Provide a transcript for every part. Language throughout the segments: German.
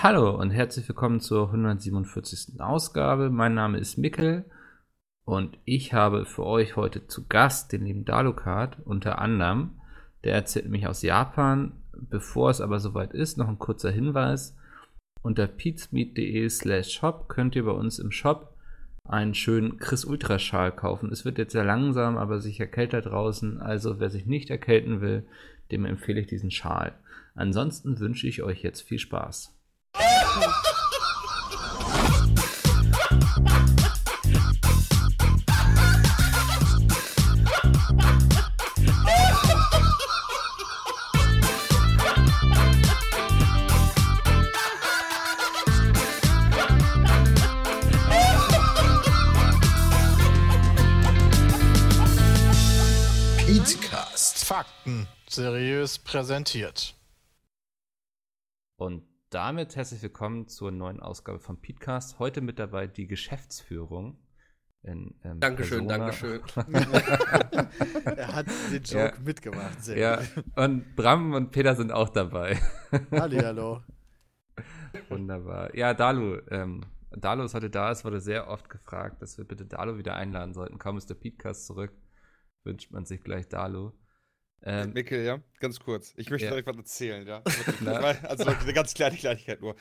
Hallo und herzlich willkommen zur 147. Ausgabe. Mein Name ist Mikkel und ich habe für euch heute zu Gast den lieben Dalukart unter anderem. Der erzählt nämlich aus Japan. Bevor es aber soweit ist, noch ein kurzer Hinweis. Unter pizmeet.de slash shop könnt ihr bei uns im Shop einen schönen Chris Ultra Schal kaufen. Es wird jetzt sehr langsam, aber sicher kälter draußen. Also wer sich nicht erkälten will, dem empfehle ich diesen Schal. Ansonsten wünsche ich euch jetzt viel Spaß. Fakten seriös präsentiert. Und damit herzlich willkommen zur neuen Ausgabe von Podcast. Heute mit dabei die Geschäftsführung. In, ähm, Dankeschön, Persona. Dankeschön. Er hat den Joke Ja. mitgemacht. Sehr Ja, gut. und Bram und Peter sind auch dabei. Hallihallo. Wunderbar. Ja, Dalu. Ähm, Dalu ist heute da. Es wurde sehr oft gefragt, dass wir bitte Dalu wieder einladen sollten. Kaum ist der Podcast zurück, wünscht man sich gleich Dalu. Ähm, Mikkel, ja, ganz kurz. Ich möchte Ja. direkt was erzählen, ja. Also eine ganz kleine Kleinigkeit nur.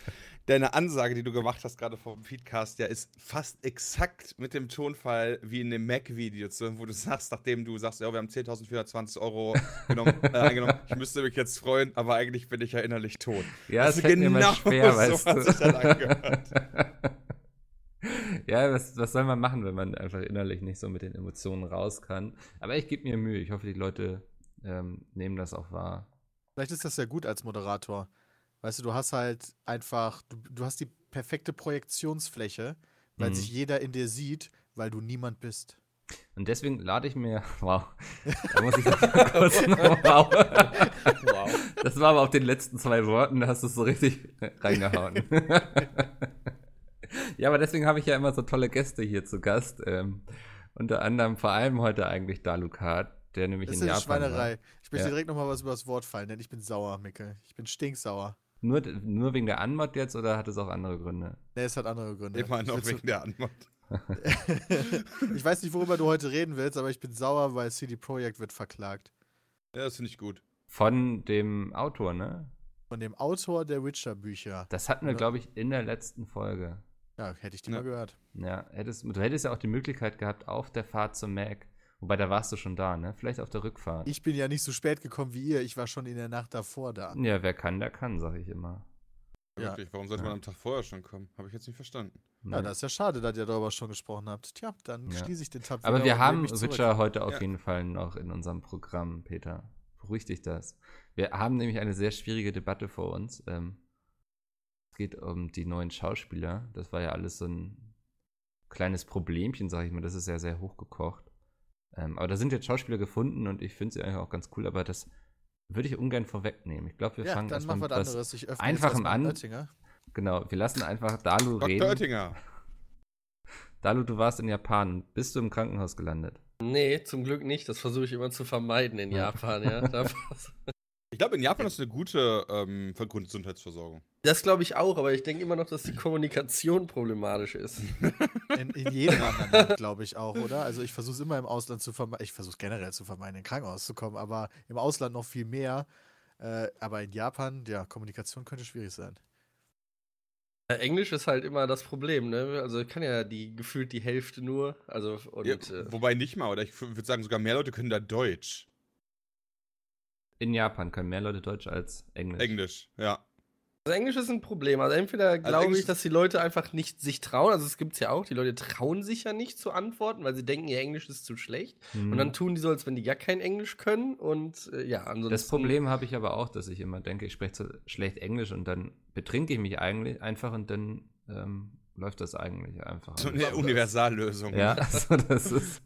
Deine Ansage, die du gemacht hast, gerade vor dem Feedcast, ja, ist fast exakt mit dem Tonfall wie in dem Mac-Video, wo du sagst, nachdem du sagst, ja, wir haben 10.420 Euro genommen, äh, eingenommen, ich müsste mich jetzt freuen, aber eigentlich bin ich ja innerlich tot. ja, Das es ist mir immer genau schwer, so weißt hat sich das angehört. ja, was, was soll man machen, wenn man einfach innerlich nicht so mit den Emotionen raus kann? Aber ich gebe mir Mühe. Ich hoffe, die Leute ähm, nehmen das auch wahr. Vielleicht ist das ja gut als Moderator. Weißt du, du hast halt einfach, du, du hast die perfekte Projektionsfläche, weil Mhm. sich jeder in dir sieht, weil du niemand bist. Und deswegen lade ich mir, wow, da muss ich kurz noch, wow. Wow. Das war aber auf den letzten zwei Worten, da hast du es so richtig reingehauen. ja, aber deswegen habe ich ja immer so tolle Gäste hier zu Gast. Ähm, unter anderem vor allem heute eigentlich Dalukat, der nämlich Das ist in eine Japan Schweinerei. war. Ich möchte Ja. direkt nochmal was über das Wort fallen, denn ich bin sauer, Mickel. Ich bin stinksauer. Nur, nur wegen der Anmod jetzt oder hat es auch andere Gründe? Ne, es hat andere Gründe. Immer noch wegen der Antwort. ich weiß nicht, worüber du heute reden willst, aber ich bin sauer, weil CD Projekt wird verklagt. Ja, das finde ich gut. Von dem Autor, ne? Von dem Autor der Witcher-Bücher. Das hatten wir, Ja. glaube ich, in der letzten Folge. Ja, hätte ich die Ja. mal gehört. Ja, hättest, du hättest ja auch die Möglichkeit gehabt, auf der Fahrt zum Mac, wobei da warst du schon da, ne? Vielleicht auf der Rückfahrt. Ich bin ja nicht so spät gekommen wie ihr. Ich war schon in der Nacht davor da. ja, wer kann, der kann, sag ich immer. Ja. Wirklich, warum sollte Ja. man am Tag vorher schon kommen? Habe ich jetzt nicht verstanden. Ja, das ist ja schade, dass ihr darüber schon gesprochen habt. Tja, dann Ja. schließe ich den Tab Aber wir haben. Witcher heute auf Ja. jeden Fall noch in unserem Programm, Peter. Beruhig dich das. Wir haben nämlich eine sehr schwierige Debatte vor uns. Ähm, es geht um die neuen Schauspieler. Das war ja alles so ein kleines Problemchen, sag ich mal. Das ist ja sehr hochgekocht. Ähm, aber da sind jetzt Schauspieler gefunden und ich finde sie eigentlich auch ganz cool, aber das würde ich ungern vorwegnehmen. Ich glaube, wir Ja, fangen dann erstmal mach mit was anderes. Ich öffne Einfachem an. Oettinger. Genau, wir lassen einfach Dalu Dr. reden. Oettinger. Dalu, du warst in Japan. Bist du im Krankenhaus gelandet? Nee, zum Glück nicht. Das versuche ich immer zu vermeiden in Ja. Japan, ja. Ich glaube, in Japan ist eine gute ähm, Grundgesundheitsversorgung. Das glaube ich auch, aber ich denke immer noch, dass die Kommunikation problematisch ist. In, in jedem anderen Land, glaube ich auch, oder? Also ich versuche es immer im Ausland zu vermeiden. Ich versuche es generell zu vermeiden, in Krankenhaus zu kommen, aber im Ausland noch viel mehr. Äh, aber in Japan, ja, Kommunikation könnte schwierig sein. Englisch ist halt immer das Problem, ne? Also kann ja die gefühlt die Hälfte nur. Also und Ja, äh, wobei nicht mal, oder ich würde sagen, sogar mehr Leute können da Deutsch. In Japan können mehr Leute Deutsch als Englisch. Englisch, ja. also Englisch ist ein Problem. Also entweder glaube Englisch ich, dass die Leute einfach nicht sich trauen. Also es gibt's ja auch. Die Leute trauen sich ja nicht zu antworten, weil sie denken, ihr Englisch ist zu schlecht. Mhm. Und dann tun die so, als wenn die gar kein Englisch können. Und äh, ja, ansonsten. Das Problem habe ich aber auch, dass ich immer denke, ich spreche zu schlecht Englisch und dann betrinke ich mich eigentlich einfach und dann ähm, läuft das eigentlich einfach. So eine Universallösung. ja, also das ist,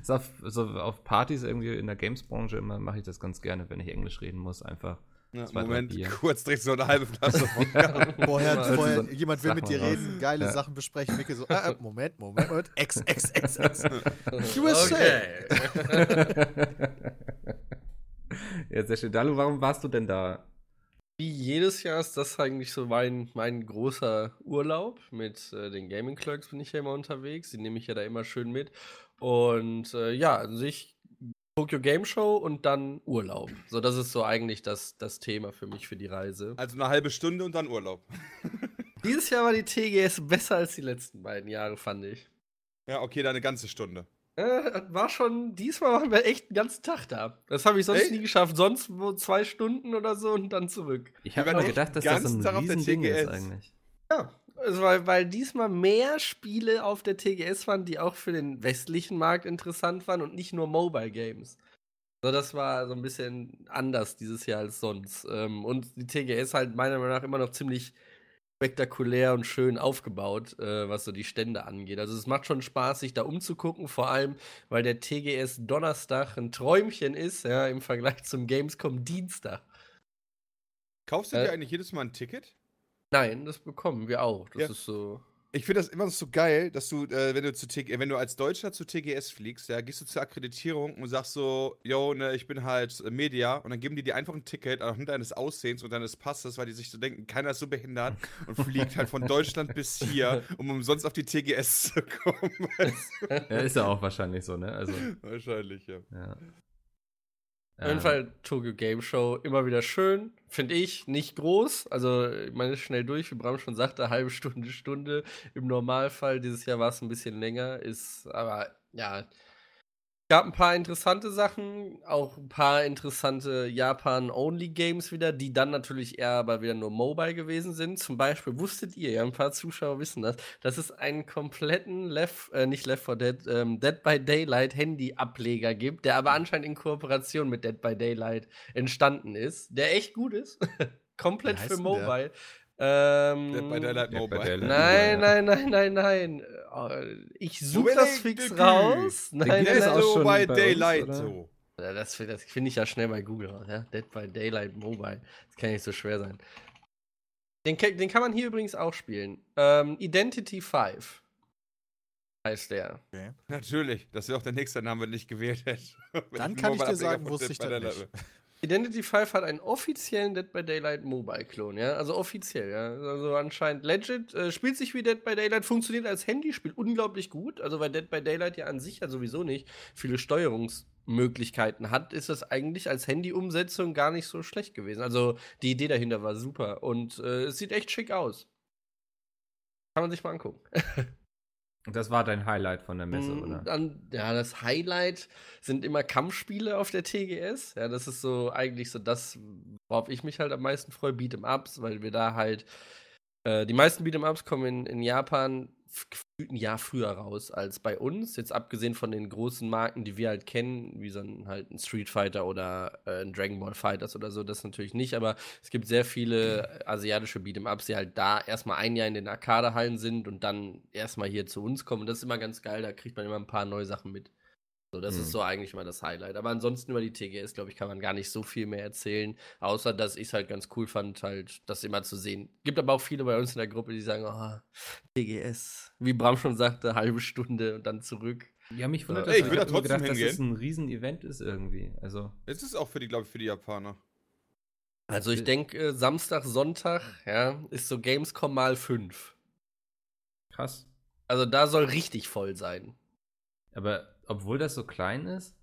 ist auf, so auf Partys irgendwie in der Games-Branche immer mache ich das ganz gerne, wenn ich Englisch reden muss, einfach. Ja, Zwei, Moment, kurz direkt so eine halbe Flasche Wodka. Vorher, vorher so- jemand will mit dir raus. reden, geile Ja. Sachen besprechen. Micke so, äh, äh, Moment, Moment, Moment. Ex, ex, ex, ex. USA. Okay. ja, sehr schön. Dalu, warum warst du denn da? Wie jedes Jahr ist das eigentlich so mein, mein großer Urlaub. Mit äh, den Gaming Clerks bin ich ja immer unterwegs. Die nehme ich ja da immer schön mit. Und äh, ja, an sich Tokyo Game Show und dann Urlaub. So, das ist so eigentlich das, das Thema für mich für die Reise. Also eine halbe Stunde und dann Urlaub. Dieses Jahr war die TGS besser als die letzten beiden Jahre, fand ich. Ja, okay, dann eine ganze Stunde. Äh, war schon, diesmal waren wir echt den ganzen Tag da. Das habe ich sonst Echt? nie geschafft. Sonst wo zwei Stunden oder so und dann zurück. Ich habe immer waren gedacht, dass das so ein Riesending ist eigentlich. Ja, also weil, weil diesmal mehr Spiele auf der TGS waren, die auch für den westlichen Markt interessant waren und nicht nur Mobile Games. So, das war so ein bisschen anders dieses Jahr als sonst. Ähm, und die TGS halt meiner Meinung nach immer noch ziemlich spektakulär und schön aufgebaut, äh, was so die Stände angeht. Also es macht schon Spaß, sich da umzugucken, vor allem, weil der TGS Donnerstag ein Träumchen ist, ja, im Vergleich zum Gamescom Dienstag. Kaufst du Äh. dir eigentlich jedes Mal ein Ticket? Nein, das bekommen wir auch. Das Ja. ist so. Ich finde das immer so geil, dass du, äh, wenn du zu TG, wenn du als Deutscher zu TGS fliegst, ja, gehst du zur Akkreditierung und sagst so, yo, ne, ich bin halt äh, Media und dann geben die dir einfach ein Ticket anhand deines Aussehens und deines Passes, weil die sich so denken, keiner ist so behindert und fliegt halt von Deutschland bis hier, um umsonst auf die TGS zu kommen. weißt Ja, ist ja auch wahrscheinlich so, ne? Also? Wahrscheinlich, ja. ja. Auf jeden Fall Tokyo Game Show immer wieder schön, finde ich, nicht groß. Also, ich meine, ist schnell durch, wie Bram schon sagte, halbe Stunde, Stunde. Im Normalfall, dieses Jahr war es ein bisschen länger, ist aber ja. Gab ein paar interessante Sachen, auch ein paar interessante Japan-Only-Games wieder, die dann natürlich eher aber wieder nur Mobile gewesen sind. Zum Beispiel wusstet ihr, ja, ein paar Zuschauer wissen das, dass es einen kompletten Left, äh, nicht Left 4 Dead, ähm, Dead by Daylight Handy-Ableger gibt, der aber anscheinend in Kooperation mit Dead by Daylight entstanden ist, der echt gut ist. Komplett für denn der? Ähm, Dead by Daylight Mobile. Nein, nein, nein, nein, nein. Oh, Ich suche das fix raus. Nein, nein, nein. Dead schon by uns, Daylight oder? so. Das, das finde ich ja schnell bei Google. Ja? Dead by Daylight Mobile. Das kann nicht so schwer sein. Den, den kann man hier übrigens auch spielen. Ähm, Identity 5 heißt der. Natürlich, das wäre auch der nächste Name, den ich gewählt hätte. Dann kann ich dir sagen, wusste ich das nicht. Identity 5 hat einen offiziellen Dead by Daylight Mobile-Klon, ja. Also offiziell, ja. Also anscheinend legit. Äh, spielt sich wie Dead by Daylight, funktioniert als Handyspiel unglaublich gut. Also weil Dead by Daylight ja an sich ja sowieso nicht viele Steuerungsmöglichkeiten hat, ist das eigentlich als Handy-Umsetzung gar nicht so schlecht gewesen. Also die Idee dahinter war super und äh, es sieht echt schick aus. Kann man sich mal angucken. Das war dein Highlight von der Messe, Mm, oder? Dann, ja, das Highlight sind immer Kampfspiele auf der TGS. Ja, das ist so eigentlich so das, worauf ich mich halt am meisten freue, Beat'em Ups, weil wir da halt äh, die meisten Beat'em Ups kommen in, in Japan gefühlt ein Jahr früher raus als bei uns. Jetzt abgesehen von den großen Marken, die wir halt kennen, wie so ein, halt ein Street Fighter oder äh, ein Dragon Ball Fighters oder so, das natürlich nicht, aber es gibt sehr viele asiatische Beat'em Ups, die halt da erstmal ein Jahr in den Arcade-Hallen sind und dann erstmal hier zu uns kommen. Und das ist immer ganz geil, da kriegt man immer ein paar neue Sachen mit. So, das Mhm. ist so eigentlich immer das Highlight. Aber ansonsten über die TGS, glaube ich, kann man gar nicht so viel mehr erzählen. Außer, dass ich es halt ganz cool fand, halt das immer zu sehen. Gibt aber auch viele bei uns in der Gruppe, die sagen, oh, TGS. Wie Bram schon sagte, halbe Stunde und dann zurück. Ja, mich wundert Ey, das. ich will da trotzdem gedacht, dass das hingehen. ein Riesen-Event ist irgendwie. Also, Es ist auch für die, glaube ich, für die Japaner. Also ich Äh. denke, äh, Samstag, Sonntag, ja, ist so Gamescom mal 5. krass. Also da soll richtig voll sein. Aber obwohl das so klein ist,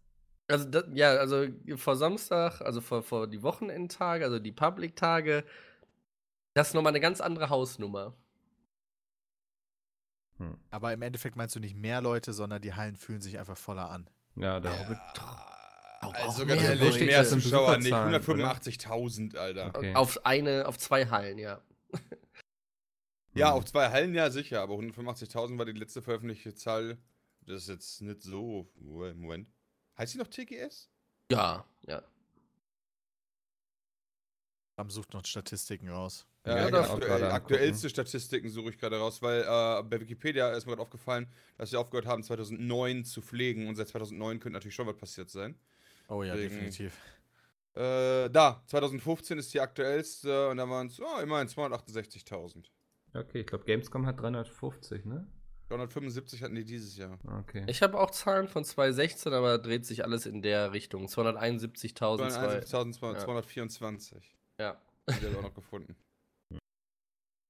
Also, das, ja, also vor Samstag, also vor, vor die Wochenendtage, also die Public-Tage, das ist nochmal eine ganz andere Hausnummer. hm. Aber im Endeffekt meinst du nicht mehr Leute, sondern die Hallen fühlen sich einfach voller an. ja, da Auch- also auch ganz mehr ehrlich, mehr Zuschauer nicht. Besucherzahlen, 185.000, Alter. Okay. Auf eine, auf zwei Hallen, ja. Ja, Hm. auf zwei Hallen ja sicher, aber 185.000 war die letzte veröffentlichte Zahl. Das ist jetzt nicht so. Moment. Heißt die noch TGS? Ja, ja. Bram sucht noch Statistiken raus. Ja, Ja, genau. aktuell, aktuellste Statistiken suche ich gerade raus, weil äh, bei Wikipedia ist mir gerade aufgefallen, dass sie aufgehört haben, 2009 zu pflegen und seit 2009 könnte natürlich schon was passiert sein. Oh ja, Deswegen- definitiv. Äh, da, 2015 ist die aktuellste und da waren es oh, immerhin 268.000. Okay, ich glaube, Gamescom hat 350, ne? 375 hatten die dieses Jahr. Okay. Ich habe auch Zahlen von 2016, aber dreht sich alles in der Richtung. 271.000. zwei- 271.224. Ja. Die habe ich auch noch gefunden.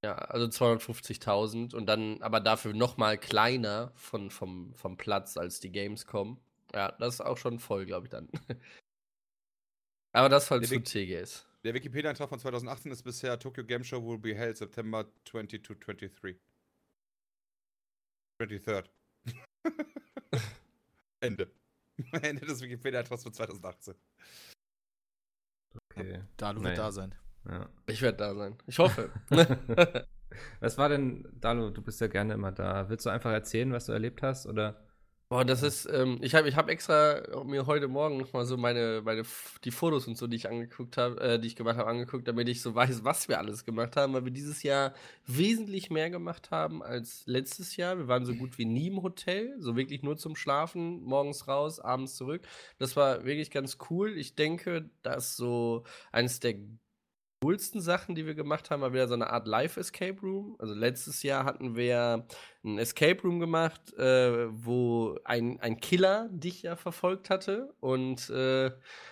Ja, also 250.000 und dann aber dafür noch mal kleiner von, vom, vom Platz als die Gamescom. Ja, das ist auch schon voll, glaube ich dann. aber das halt Der zu TGS. Der Wikipedia-Eintrag von 2018 ist bisher Tokyo Game Show will be held September 20 to 23. 23rd. Ende. Ende des Wikipedia-Eintrags von 2018. Okay. Dalu Naja. wird da sein. Ja. Ich werde da sein. Ich hoffe. Was war denn, Dalo, du bist ja gerne immer da. Willst du einfach erzählen, was du erlebt hast? Oder? Boah, das ist, ähm, ich habe ich hab extra mir heute Morgen noch mal so meine, meine, die Fotos und so, die ich angeguckt habe, äh, die ich gemacht habe, angeguckt, damit ich so weiß, was wir alles gemacht haben, weil wir dieses Jahr wesentlich mehr gemacht haben als letztes Jahr. Wir waren so gut wie nie im Hotel, so wirklich nur zum Schlafen, morgens raus, abends zurück. Das war wirklich ganz cool. Ich denke, dass so eines der coolsten Sachen, die wir gemacht haben, war wieder so eine Art Live-Escape Room. Also letztes Jahr hatten wir ein Escape Room gemacht, äh, wo ein, ein Killer dich ja verfolgt hatte und äh,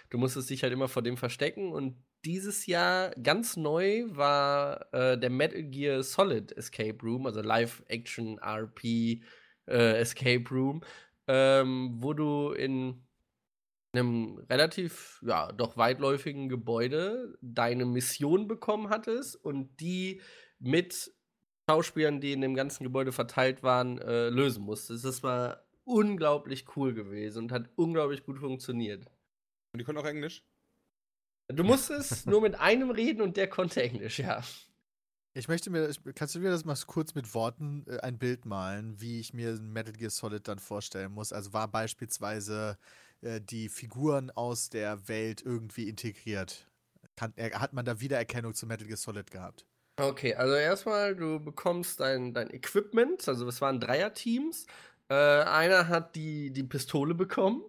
du musstest dich halt immer vor dem verstecken. Und dieses Jahr ganz neu war äh, der Metal Gear Solid Escape Room, also Live-Action-RP äh, Escape Room, ähm, wo du in einem relativ, ja, doch weitläufigen Gebäude deine Mission bekommen hattest und die mit Schauspielern, die in dem ganzen Gebäude verteilt waren, äh, lösen musstest. Das war unglaublich cool gewesen und hat unglaublich gut funktioniert. Und die können auch Englisch? Du musstest nur mit einem reden und der konnte Englisch, ja. Ich möchte mir, kannst du mir das mal kurz mit Worten äh, ein Bild malen, wie ich mir Metal Gear Solid dann vorstellen muss? Also war beispielsweise äh, die Figuren aus der Welt irgendwie integriert? Kann, äh, hat man da Wiedererkennung zu Metal Gear Solid gehabt? Okay, also erstmal, du bekommst dein, dein Equipment, also es waren Dreierteams. Äh, einer hat die, die Pistole bekommen.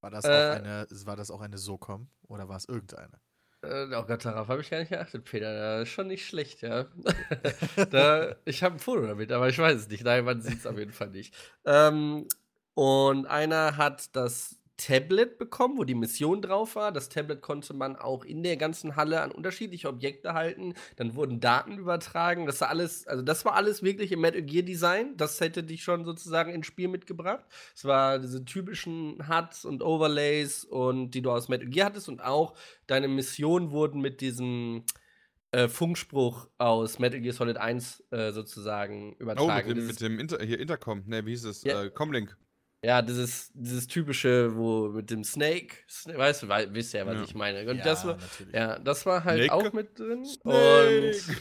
War das, Äh, auch eine, war das auch eine SOCOM oder war es irgendeine? Äh, oh Gott, darauf habe ich gar nicht geachtet, Peter. Das ist schon nicht schlecht, ja. da, ich habe ein Foto damit, aber ich weiß es nicht. Nein, man sieht es auf jeden Fall nicht. Ähm, und einer hat das Tablet bekommen, wo die Mission drauf war. Das Tablet konnte man auch in der ganzen Halle an unterschiedliche Objekte halten. Dann wurden Daten übertragen. Das war alles, also das war alles wirklich im Metal Gear Design. Das hätte dich schon sozusagen ins Spiel mitgebracht. Es war diese typischen HUDs und Overlays und die du aus Metal Gear hattest und auch deine Missionen wurden mit diesem äh, Funkspruch aus Metal Gear Solid 1 äh, sozusagen Oh, mit übertragen. dem, mit dem Inter hier Intercom. Ne, wie hieß es? Ja. Äh, Comlink. Ja, dieses, dieses typische, wo mit dem Snake, Sna- weißt du, wisst ja, was Ja. ich meine. Und das war, natürlich. ja, das war halt Snake? auch mit drin. Snake. Und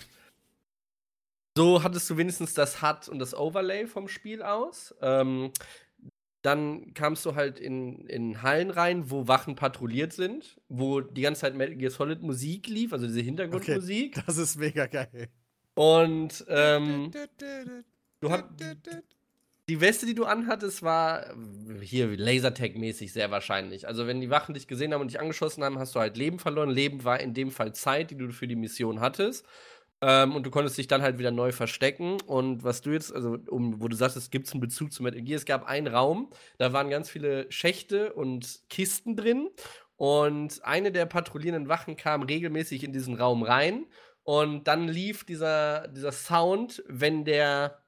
so hattest du wenigstens das HUD und das Overlay vom Spiel aus. Ähm, dann kamst du halt in, in Hallen rein, wo Wachen patrouilliert sind, wo die ganze Zeit Metal Gear Solid Musik lief, also diese Hintergrundmusik. Das ist mega geil. Und ähm, du hast die Weste, die du anhattest, war äh, hier Lasertag-mäßig sehr wahrscheinlich. Also, wenn die Wachen dich gesehen haben und dich angeschossen haben, hast du halt Leben verloren. Leben war in dem Fall Zeit, die du für die Mission hattest. Ähm, und du konntest dich dann halt wieder neu verstecken. Und was du jetzt, also, um, wo du sagst, es gibt einen Bezug zu Metal Gear, es gab einen Raum, da waren ganz viele Schächte und Kisten drin. Und eine der patrouillierenden Wachen kam regelmäßig in diesen Raum rein. Und dann lief dieser, dieser Sound, wenn der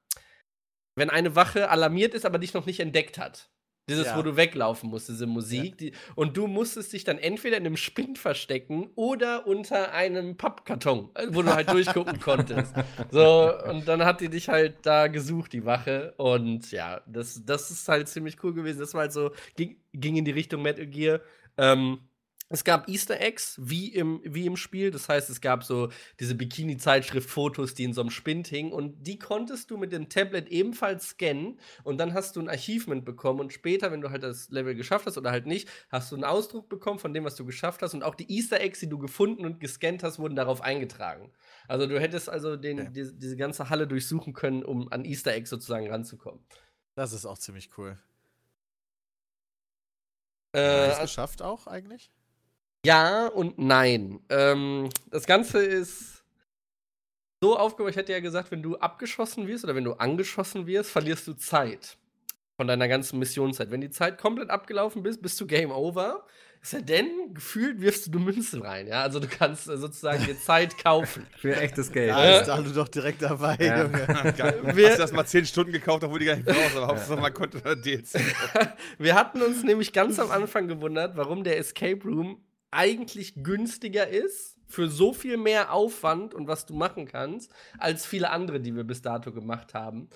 wenn eine Wache alarmiert ist, aber dich noch nicht entdeckt hat. Dieses, Ja. wo du weglaufen musst, diese Musik. Die, und du musstest dich dann entweder in einem Spind verstecken oder unter einem Pappkarton, äh, wo du halt durchgucken konntest. So, und dann hat die dich halt da gesucht, die Wache. Und ja, das, das ist halt ziemlich cool gewesen. Das war halt so, ging, ging in die Richtung Metal Gear. Ähm, es gab Easter Eggs, wie im, wie im Spiel. Das heißt, es gab so diese Bikini-Zeitschrift-Fotos, die in so einem Spind hingen. Und die konntest du mit dem Tablet ebenfalls scannen. Und dann hast du ein Achievement bekommen. Und später, wenn du halt das Level geschafft hast oder halt nicht, hast du einen Ausdruck bekommen von dem, was du geschafft hast. Und auch die Easter Eggs, die du gefunden und gescannt hast, wurden darauf eingetragen. Also du hättest also den, Okay. diese, diese ganze Halle durchsuchen können, um an Easter Eggs sozusagen ranzukommen. Das ist auch ziemlich cool. Äh, Hast du es geschafft auch eigentlich? Ja und nein. Ähm, das Ganze ist so aufgebaut, ich hätte ja gesagt, wenn du abgeschossen wirst oder wenn du angeschossen wirst, verlierst du Zeit von deiner ganzen Missionszeit. Wenn die Zeit komplett abgelaufen bist, bist du Game Over. Es sei denn, gefühlt wirfst du nur Münzen rein, ja. Also du kannst äh, sozusagen dir Zeit kaufen. Für echtes Geld. Da ist Dalu doch direkt dabei, Ja. Junge. Wir- Hast du das mal 10 Stunden gekauft, obwohl die gar nicht brauchst, aber Hauptsache man konnte DLC. Wir hatten uns nämlich ganz am Anfang gewundert, warum der Escape Room eigentlich günstiger ist für so viel mehr Aufwand und was du machen kannst, als viele andere, die wir bis dato gemacht haben.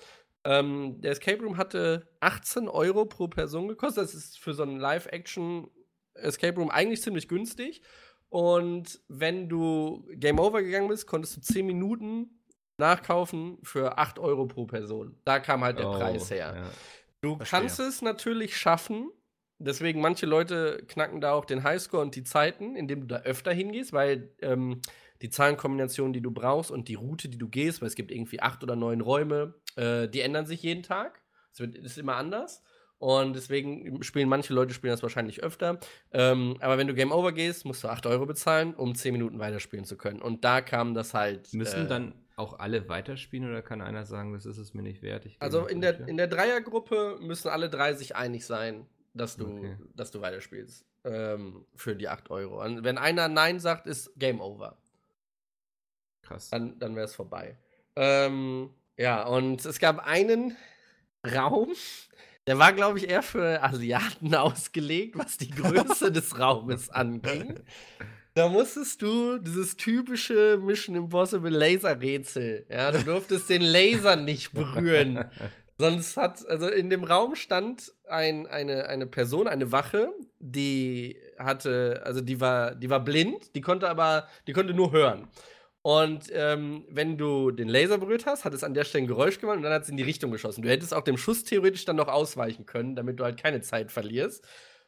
Ähm, der Escape Room hatte 18 Euro pro Person gekostet. Das ist für so einen Live-Action Escape Room eigentlich ziemlich günstig. Und wenn du Game Over gegangen bist, konntest du 10 Minuten nachkaufen für 8 Euro pro Person. Da kam halt der Oh, Preis her. ja. Du Verstehe. kannst es natürlich schaffen. Deswegen, manche Leute knacken da auch den Highscore und die Zeiten, indem du da öfter hingehst, weil ähm, die Zahlenkombination, die du brauchst und die Route, die du gehst, weil es gibt irgendwie acht oder neun Räume, äh, die ändern sich jeden Tag. Es ist immer anders. Und deswegen spielen manche Leute spielen das wahrscheinlich öfter. Ähm, aber wenn du Game Over gehst, musst du 8 Euro bezahlen, um 10 Minuten weiterspielen zu können. Und da kam das halt. Müssen äh, dann auch alle weiterspielen oder kann einer sagen, das ist es mir nicht wert? Also in der, in der Dreiergruppe müssen alle drei sich einig sein, dass du, Okay. dass du weiterspielst. Ähm, für die 8 Euro. Und wenn einer Nein sagt, ist Game Over. Krass. Dann, dann wäre es vorbei. Ähm, ja, und es gab einen Raum, der war, glaube ich, eher für Asiaten ausgelegt, was die Größe des Raumes anging. Da musstest du dieses typische Mission Impossible Laser-Rätsel. Ja, du durftest den Laser nicht berühren. Sonst hat, also in dem Raum stand ein, eine, eine Person, eine Wache, die hatte, also die war, die war blind, die konnte aber, die konnte nur hören. Und ähm, wenn du den Laser berührt hast, hat es an der Stelle ein Geräusch gemacht und dann hat es in die Richtung geschossen. Du hättest auch dem Schuss theoretisch dann noch ausweichen können, damit du halt keine Zeit verlierst.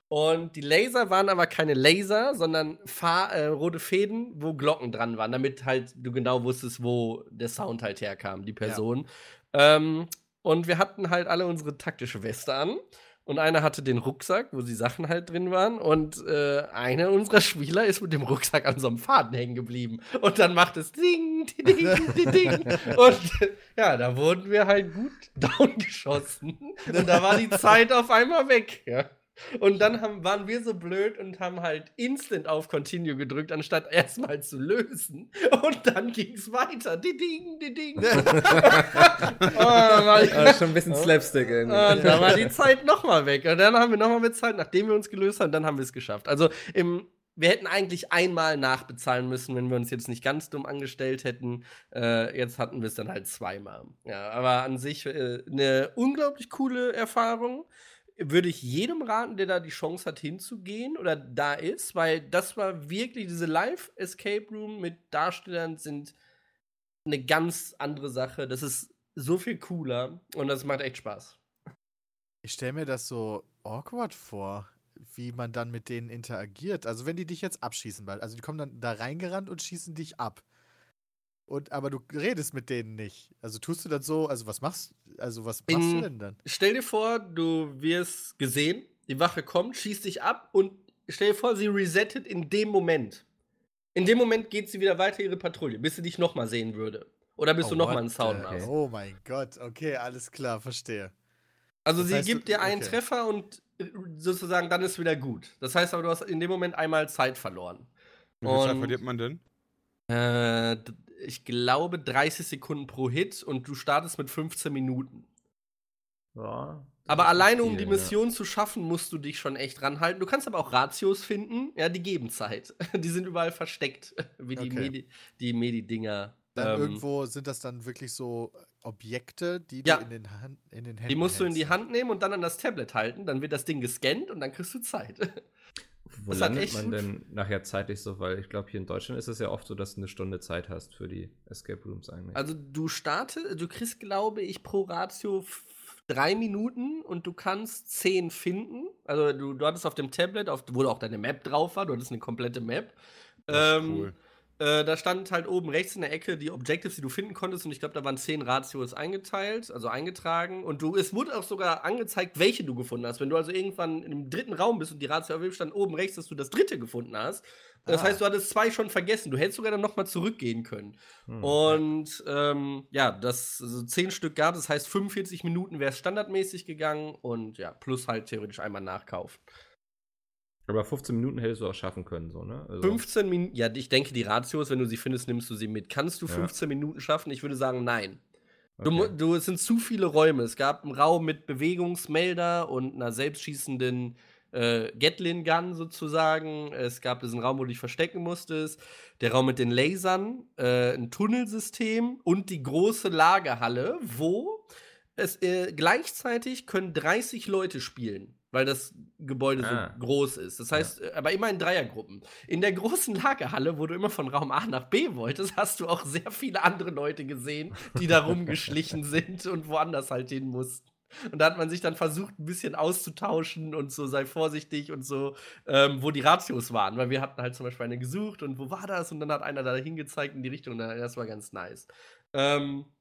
Und die Laser waren aber keine Laser, sondern Fahr äh, rote Fäden, wo Glocken dran waren, damit halt du genau wusstest, wo der Sound halt herkam, die Person. Ähm, und wir hatten halt alle unsere taktische Weste an. Und einer hatte den Rucksack, wo die Sachen halt drin waren. Und äh, einer unserer Spieler ist mit dem Rucksack an so einem Faden hängen geblieben. Und dann macht es Ding, di, Ding, di, Ding. Und ja, da wurden wir halt gut down geschossen. Und da war die Zeit auf einmal weg. Ja. Und dann haben, waren wir so blöd und haben halt instant auf Continue gedrückt, anstatt erstmal zu lösen. Und dann ging es weiter. Die Ding, die Ding. oh, war ich, schon ein bisschen Slapstick irgendwie. und da war die Zeit nochmal weg. Und dann haben wir nochmal bezahlt, nachdem wir uns gelöst haben, dann haben wir es geschafft. Also im, wir hätten eigentlich einmal nachbezahlen müssen, wenn wir uns jetzt nicht ganz dumm angestellt hätten. Äh, jetzt hatten wir es dann halt zweimal. Ja, aber an sich äh, eine unglaublich coole Erfahrung. Würde ich jedem raten, der da die Chance hat, hinzugehen oder da ist, weil das war wirklich diese Live-Escape Room mit Darstellern sind eine ganz andere Sache. Das ist so viel cooler und das macht echt Spaß. Ich stelle mir das so awkward vor, wie man dann mit denen interagiert. Also wenn die dich jetzt abschießen, weil, also die kommen dann da reingerannt und schießen dich ab. Und aber du redest mit denen nicht. Also tust du dann so, also was machst, also was machst In- du denn dann? Stell dir vor, du wirst gesehen, die Wache kommt, schießt dich ab und stell dir vor, sie resettet in dem Moment. In dem Moment geht sie wieder weiter ihre Patrouille, bis sie dich nochmal sehen würde. Oder bis Oh, du nochmal einen Sound machst. Oh mein Gott, okay, alles klar, verstehe. Also Das sie heißt, gibt dir einen okay. Treffer und äh, sozusagen dann ist wieder gut. Das heißt aber, du hast in dem Moment einmal Zeit verloren. Wie viel Zeit verliert man denn? Äh, ich glaube 30 Sekunden pro Hit und du startest mit 15 Minuten. Ja, Aber alleine, um die ja. Mission zu schaffen, musst du dich schon echt ranhalten. Du kannst aber auch Ratios finden. Ja, die geben Zeit. Die sind überall versteckt, wie die, Okay. Medi, die Medi-Dinger. Dann Ähm, irgendwo sind das dann wirklich so Objekte, die Ja. du in den, Hand, in den Händen Die musst du in die hältst. Hand nehmen und dann an das Tablet halten. Dann wird das Ding gescannt und dann kriegst du Zeit. Wo Das landet man denn nachher zeitlich so? Weil ich glaube, hier in Deutschland ist es ja oft so, dass du eine Stunde Zeit hast für die Escape Rooms eigentlich. Also du startest, du kriegst, glaube ich, pro Ratio drei Minuten und du kannst zehn finden. Also du, du hattest auf dem Tablet, auf, wo auch deine Map drauf war, du hattest eine komplette Map. Das ist Ähm, cool. Äh, da stand halt oben rechts in der Ecke die Objectives, die du finden konntest, und ich glaube, da waren zehn Ratios eingeteilt, also eingetragen. Und du, es wurde auch sogar angezeigt, welche du gefunden hast. Wenn du also irgendwann im dritten Raum bist und die Ratio erwähnt, stand oben rechts, dass du das dritte gefunden hast. Das Ah. heißt, du hattest zwei schon vergessen. Du hättest sogar dann nochmal zurückgehen können. Hm. Und ähm, ja, das also zehn Stück gab, das heißt 45 Minuten wäre es standardmäßig gegangen und ja, plus halt theoretisch einmal nachkaufen. Aber 15 Minuten hättest du auch schaffen können, so, ne? Also, 15 Minuten, ja, ich denke, die Ratio ist, wenn du sie findest, nimmst du sie mit. Kannst du Ja. 15 Minuten schaffen? Ich würde sagen, nein. Du, okay. mu- du, es sind zu viele Räume. Es gab einen Raum mit Bewegungsmelder und einer selbstschießenden äh, Gatling-Gun sozusagen. Es gab diesen Raum, wo du dich verstecken musstest. Der Raum mit den Lasern, äh, ein Tunnelsystem und die große Lagerhalle, wo es äh, gleichzeitig können 30 Leute spielen. Weil das Gebäude Ah. so groß ist. Das heißt, äh, aber immer in Dreiergruppen. In der großen Lagerhalle, wo du immer von Raum A nach B wolltest, hast du auch sehr viele andere Leute gesehen, die da rumgeschlichen sind und woanders halt hin mussten. Und da hat man sich dann versucht, ein bisschen auszutauschen und so, sei vorsichtig und so, ähm, wo die Ratios waren. Weil wir hatten halt zum Beispiel eine gesucht und wo war das? Und dann hat einer da hingezeigt in die Richtung und das war ganz nice. Ähm, äh,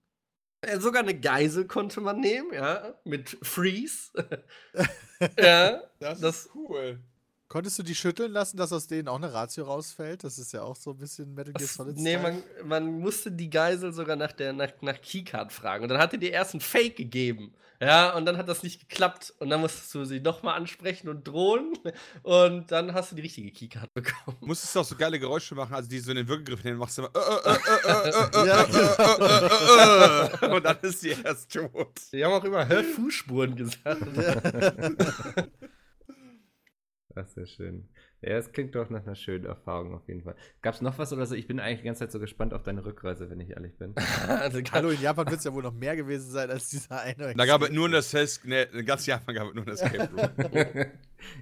sogar eine Geisel konnte man nehmen, ja, mit Freeze. ja, Das, Das- ist cool. Konntest du die schütteln lassen, dass aus denen auch eine Ratio rausfällt? Das ist ja auch so ein bisschen Metal Gear Solid. nee, man, man musste die Geisel sogar nach der nach, nach Keycard fragen. Und dann hatte die erst einen Fake gegeben. Ja, und dann hat das nicht geklappt. Und dann musstest du sie nochmal ansprechen und drohen. Und dann hast du die richtige Keycard bekommen. Musstest du auch so geile Geräusche machen, also die so in den Würgegriff nehmen, machst du immer. Äh, äh, äh, äh, äh, äh, äh, äh, äh, äh, und dann ist sie erst tot. Die haben auch immer Fußspuren gesagt. Das ist ja schön. Ja, es klingt doch nach einer schönen Erfahrung auf jeden Fall. Gab es noch was oder so? Ich bin eigentlich die ganze Zeit so gespannt auf deine Rückreise, wenn ich ehrlich bin. also, Hallo, in Japan wird es ja wohl noch mehr gewesen sein als dieser eine. Da gab es nur das Fest, ne, in ganz Japan gab es nur das Escape Room.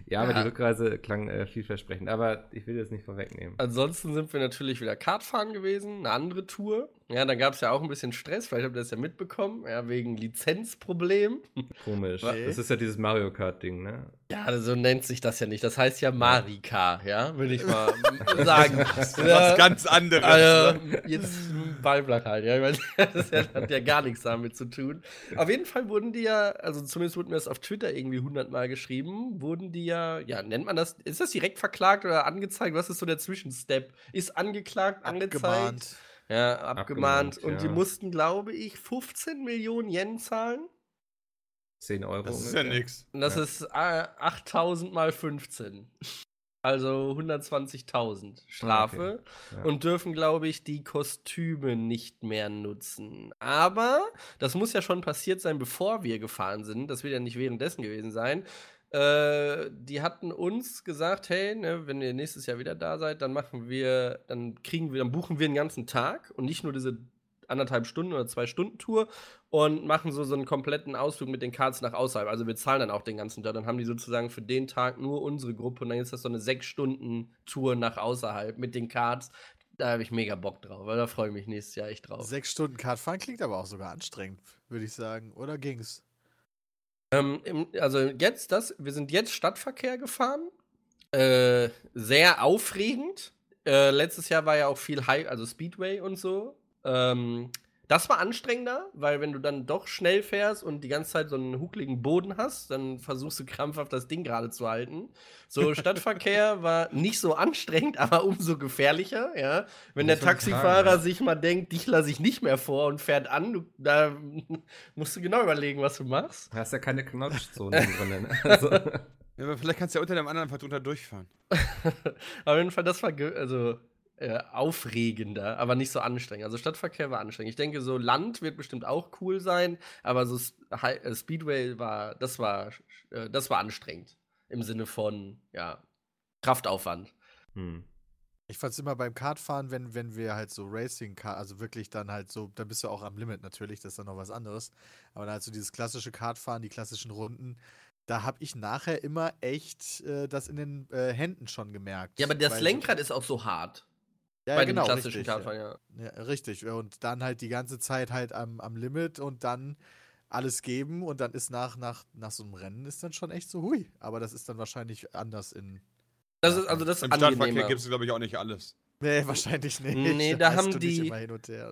ja, aber Ja. die Rückreise klang äh, vielversprechend. Aber ich will das nicht vorwegnehmen. Ansonsten sind wir natürlich wieder Kartfahren gewesen, eine andere Tour. Ja, dann gab es ja auch ein bisschen Stress, vielleicht habt ihr das ja mitbekommen, ja, wegen Lizenzproblem. Komisch. Okay. Das ist ja dieses Mario Kart-Ding, ne? Ja, so nennt sich das ja nicht. Das heißt ja Marika, ja, würde ich mal sagen. Was Ja, ganz anderes. also, ne? jetzt Ballblatt halt, ja. Ich meine, das hat ja gar nichts damit zu tun. Auf jeden Fall wurden die ja, also zumindest wurde mir das auf Twitter irgendwie hundertmal geschrieben, wurden die ja, ja, nennt man das, ist das direkt verklagt oder angezeigt? Was ist so der Zwischenstep? Ist angeklagt, angezeigt? abgemahnt. Ja, abgemahnt. Abgemahnt, Und die ja. mussten, glaube ich, 15 Millionen Yen zahlen. 10 Euro. Das ist ja ungefähr. nix. Und das Ja. ist äh, 8000 mal 15. Also 120.000 Strafe. Ja. Und dürfen, glaube ich, die Kostüme nicht mehr nutzen. Aber das muss ja schon passiert sein, bevor wir gefahren sind. Das wird ja nicht währenddessen gewesen sein. Äh, die hatten uns gesagt, hey, ne, wenn ihr nächstes Jahr wieder da seid, dann machen wir, dann kriegen wir, dann buchen wir einen ganzen Tag und nicht nur diese anderthalb Stunden oder zwei Stunden Tour und machen so, so einen kompletten Ausflug mit den Cards nach außerhalb. Also wir zahlen dann auch den ganzen Tag. Dann haben die sozusagen für den Tag nur unsere Gruppe und dann ist das so eine sechs Stunden Tour nach außerhalb mit den Cards. Da habe ich mega Bock drauf, weil da freue ich mich nächstes Jahr echt drauf. Sechs Stunden Kartfahren klingt aber auch sogar anstrengend, würde ich sagen. Oder ging's? Ähm, also jetzt das, wir sind jetzt Stadtverkehr gefahren. Äh, sehr aufregend. Äh, letztes Jahr war ja auch viel High, also Speedway und so. Ähm, das war anstrengender, weil wenn du dann doch schnell fährst und die ganze Zeit so einen huckligen Boden hast, dann versuchst du krampfhaft das Ding gerade zu halten. So Stadtverkehr war nicht so anstrengend, aber umso gefährlicher, ja. Wenn der Taxifahrer sagen, ja. sich mal denkt, dich lasse ich nicht mehr vor und fährt an, du, da musst du genau überlegen, was du machst. Du hast ja keine Knautschzone drin. Ne? Also, Ja, aber vielleicht kannst du ja unter dem anderen einfach drunter durchfahren. Auf jeden Fall, das war also äh, aufregender, aber nicht so anstrengend. Also Stadtverkehr war anstrengend. Ich denke, so Land wird bestimmt auch cool sein, aber so äh, Speedway war, das war, äh, das war anstrengend im Sinne von ja Kraftaufwand. hm. Ich fand's immer beim Kartfahren, wenn, wenn wir halt so Racing Car, also wirklich dann halt so, da bist du auch am Limit natürlich, das ist dann noch was anderes. Aber dann halt so dieses klassische Kartfahren, die klassischen Runden, da habe ich nachher immer echt äh, das in den äh, Händen schon gemerkt. Ja, aber das Lenkrad ist auch so hart ja, bei ja, genau, klassischen richtig, Kartfahren, ja. ja. richtig. Und dann halt die ganze Zeit halt am, am Limit und dann alles geben und dann ist nach, nach, nach so einem Rennen ist dann schon echt so hui. Aber das ist dann wahrscheinlich anders in. Das ist also das Im Stadtverkehr gibt es, glaube ich, auch nicht alles. Nee, wahrscheinlich nicht. Nee, da weißt haben die-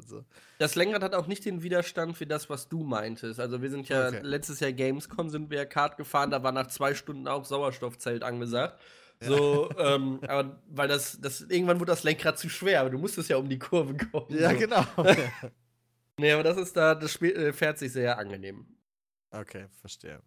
so. Das Lenkrad hat auch nicht den Widerstand wie das, was du meintest. Also wir sind ja Okay. letztes Jahr Gamescom sind wir ja Kart gefahren, da war nach zwei Stunden auch Sauerstoffzelt angesagt. So, ähm, aber weil das, das, irgendwann wurde das Lenkrad zu schwer, aber du musstest ja um die Kurve kommen. Ja, so. genau. Nee, aber das ist da, das Spiel, äh, fährt sich sehr angenehm. okay, verstehe.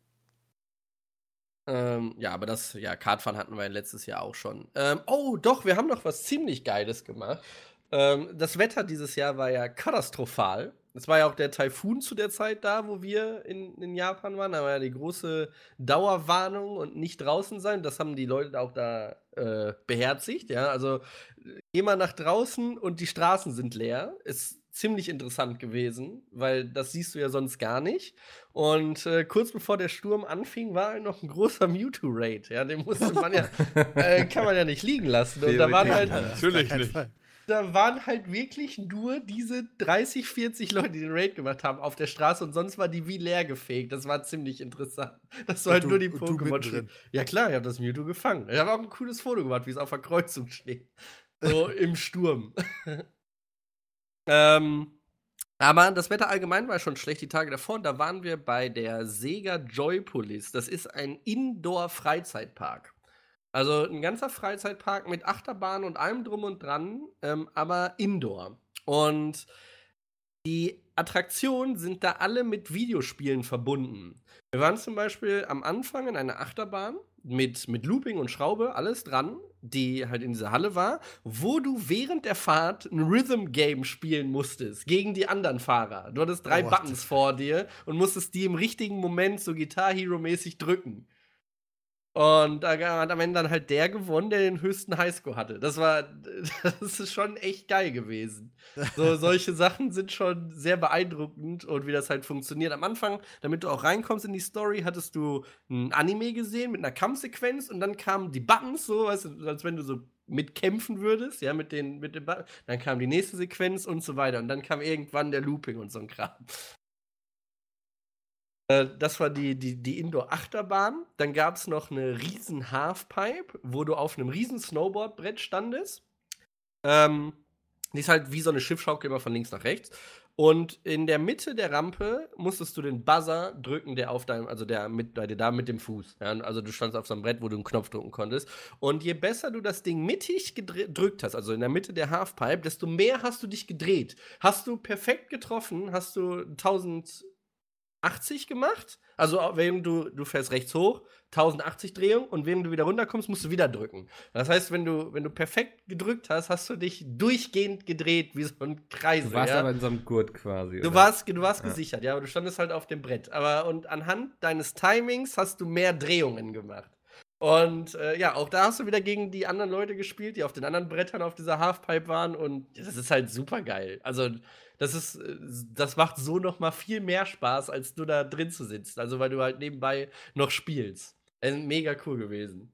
Ähm, ja, aber das, ja, Kartfahren hatten wir letztes Jahr auch schon. Ähm, oh, doch, wir haben noch was ziemlich Geiles gemacht. Ähm, das Wetter dieses Jahr war ja katastrophal. Es war ja auch der Taifun zu der Zeit da, wo wir in, in Japan waren. Da war ja die große Dauerwarnung und nicht draußen sein. Das haben die Leute auch da äh, beherzigt. Ja, also geh mal nach draußen und die Straßen sind leer. Ist ziemlich interessant gewesen, weil das siehst du ja sonst gar nicht. Und äh, kurz bevor der Sturm anfing, war halt noch ein großer Mewtwo-Raid. Ja, den musste man ja, äh, kann man ja nicht liegen lassen. Und da waren halt, Natürlich nicht. Da waren halt wirklich nur diese 30, 40 Leute, die den Raid gemacht haben auf der Straße und sonst war die wie leer gefegt. Das war ziemlich interessant. Das war halt du- nur die Pokémon. mittendrin. Ja klar, ich habe das Mewtwo gefangen. Ich habe auch ein cooles Foto gemacht, wie es auf der Kreuzung steht. So im Sturm. ähm, aber das Wetter allgemein war schon schlecht die Tage davor. Und da waren wir bei der Sega Joypolis. Das ist ein Indoor-Freizeitpark. Also ein ganzer Freizeitpark mit Achterbahn und allem drum und dran, ähm, aber Indoor. Und die Attraktionen sind da alle mit Videospielen verbunden. Wir waren zum Beispiel am Anfang in einer Achterbahn mit, mit Looping und Schraube, alles dran, die halt in dieser Halle war, wo du während der Fahrt ein Rhythm-Game spielen musstest gegen die anderen Fahrer. Du hattest drei Oh, Buttons vor dir und musstest die im richtigen Moment so Guitar Hero-mäßig drücken. Und da hat am Ende dann halt der gewonnen, der den höchsten Highscore hatte. Das war, das ist schon echt geil gewesen. So, solche Sachen sind schon sehr beeindruckend und wie das halt funktioniert. Am Anfang, damit du auch reinkommst in die Story, hattest du ein Anime gesehen mit einer Kampfsequenz und dann kamen die Buttons, so, weißt du, als wenn du so mitkämpfen würdest, ja, mit den, mit den Buttons. Dann kam die nächste Sequenz und so weiter. Und dann kam irgendwann der Looping und so ein Kram. Äh, Das war die, die, die Indoor-Achterbahn. Dann gab es noch eine riesen Halfpipe, wo du auf einem riesen Snowboardbrett standest. Ähm, die ist halt wie so eine Schiffschaukel immer von links nach rechts. Und in der Mitte der Rampe musstest du den Buzzer drücken, der auf deinem, also der mit, bei dir da mit dem Fuß. Ja, also du standst auf so einem Brett, wo du einen Knopf drücken konntest. Und je besser du das Ding mittig gedrückt hast, also in der Mitte der Halfpipe, desto mehr hast du dich gedreht. Hast du perfekt getroffen, hast du 1080 gemacht. Also wenn du, du fährst rechts hoch, 1080 Drehung und wenn du wieder runterkommst, musst du wieder drücken. Das heißt, wenn du, wenn du perfekt gedrückt hast, hast du dich durchgehend gedreht wie so ein Kreisel. Du warst ja? aber in so einem Gurt quasi. Du oder? warst, du warst Ja. gesichert, ja, aber du standest halt auf dem Brett. Aber und anhand deines Timings hast du mehr Drehungen gemacht. Und äh, ja, auch da hast du wieder gegen die anderen Leute gespielt, die auf den anderen Brettern auf dieser Halfpipe waren. Und das ist halt super geil. Also, das ist, äh, das macht so noch mal viel mehr Spaß, als du da drin zu sitzen. Also, weil du halt nebenbei noch spielst. Äh, mega cool gewesen.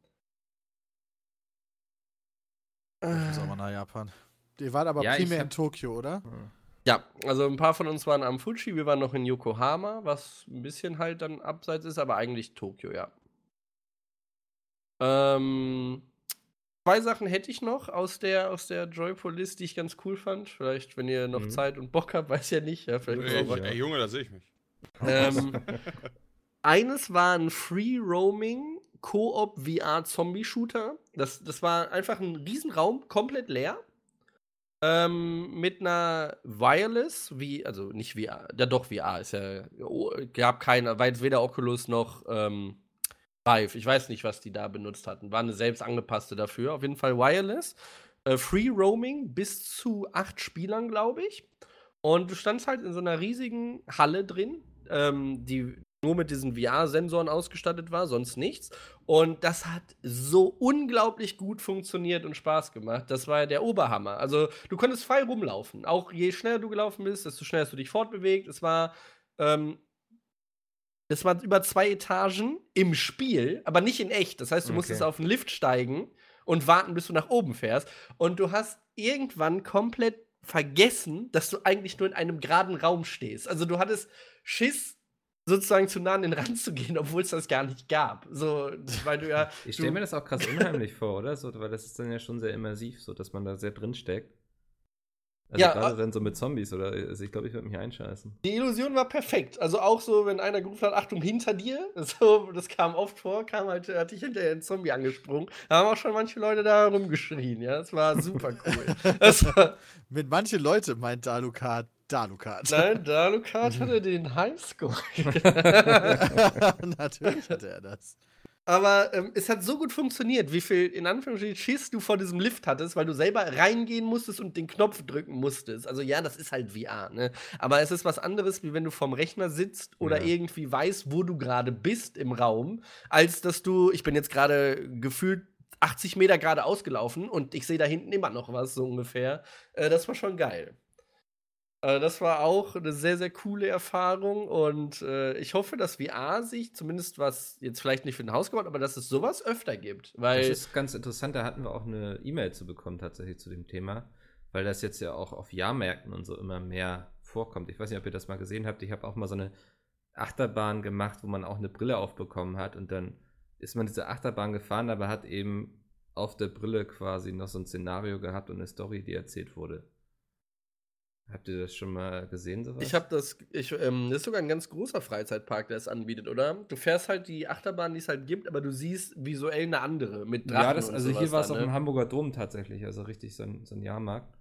Ich muss auch mal nach Japan. Die waren aber Ja, primär hab- in Tokio, oder? Ja, also ein paar von uns waren am Fuji, wir waren noch in Yokohama, was ein bisschen halt dann abseits ist, aber eigentlich Tokio, ja. Ähm, zwei Sachen hätte ich noch aus der, aus der Joypolis, die ich ganz cool fand. Vielleicht, wenn ihr noch Mhm. Zeit und Bock habt, weiß ja nicht. Ja, vielleicht Ey, was- ey, Junge, da sehe ich mich. ähm, eines war ein Free Roaming Koop VR Zombie Shooter. Das, das war einfach ein Riesenraum, komplett leer. Ähm, mit einer Wireless, wie, also nicht VR, ja doch VR ist ja, oh, gab keine, weil weder Oculus noch ähm, Vive. Ich weiß nicht, was die da benutzt hatten. War eine selbst angepasste dafür. Auf jeden Fall Wireless. Äh, Free Roaming bis zu acht Spielern, glaube ich. Und du standst halt in so einer riesigen Halle drin, ähm, die nur mit diesen VR-Sensoren ausgestattet war, sonst nichts. Und das hat so unglaublich gut funktioniert und Spaß gemacht. Das war der Oberhammer. Also du konntest frei rumlaufen. Auch je schneller du gelaufen bist, desto schneller hast du dich fortbewegt. Es war, ähm, es war über zwei Etagen im Spiel, aber nicht in echt. Das heißt, du Okay. musstest auf den Lift steigen und warten, bis du nach oben fährst. Und du hast irgendwann komplett vergessen, dass du eigentlich nur in einem geraden Raum stehst. Also du hattest Schiss, sozusagen zu nah an den Rand zu gehen, obwohl es das gar nicht gab. So, weil du ja. Ich stelle mir das auch krass unheimlich vor, oder? So, weil das ist dann ja schon sehr immersiv, so dass man da sehr drin steckt. Also Ja, gerade äh, dann so mit Zombies oder also ich glaube, ich würde mich einscheißen. Die Illusion war perfekt. Also auch so, wenn einer gerufen hat, Achtung, hinter dir, so, das kam oft vor, kam halt, hatte ich hinterher ein Zombie angesprungen. Da haben auch schon manche Leute da rumgeschrien, ja. Das war super cool. das war, Mit manche Leute meint Dalukat Dalukat. nein, Dalukat hatte den Highscore. Natürlich hatte er das. Aber ähm, es hat so gut funktioniert, wie viel in Anführungsstrichen Schiss du vor diesem Lift hattest, weil du selber reingehen musstest und den Knopf drücken musstest. Also ja, das ist halt VR, ne? Aber es ist was anderes, wie wenn du vorm Rechner sitzt oder Ja. irgendwie weißt, wo du gerade bist im Raum, als dass du, ich bin jetzt gerade gefühlt 80 Meter gerade ausgelaufen und ich sehe da hinten immer noch was, so ungefähr. Äh, das war schon geil. Äh, das war auch eine sehr, sehr coole Erfahrung und äh, ich hoffe, dass VR sich zumindest was, jetzt vielleicht nicht für den Haus gebaut, aber dass es sowas öfter gibt. Das Weil ist ganz interessant, da hatten wir auch eine E-Mail zu bekommen tatsächlich zu dem Thema, weil das jetzt ja auch auf Jahrmärkten und so immer mehr vorkommt. Ich weiß nicht, ob ihr das mal gesehen habt. Ich habe auch mal so eine Achterbahn gemacht, wo man auch eine Brille aufbekommen hat und dann ist man diese Achterbahn gefahren, aber hat eben auf der Brille quasi noch so ein Szenario gehabt und eine Story, die erzählt wurde. Habt ihr das schon mal gesehen, sowas? ich habe das, ich, ähm, das ist sogar ein ganz großer Freizeitpark, der es anbietet, oder? Du fährst halt die Achterbahn, die es halt gibt, aber du siehst visuell eine andere mit Drachen Ja, das, also hier war es dann, auch im ne? Hamburger Dom tatsächlich, also richtig so ein, so ein Jahrmarkt.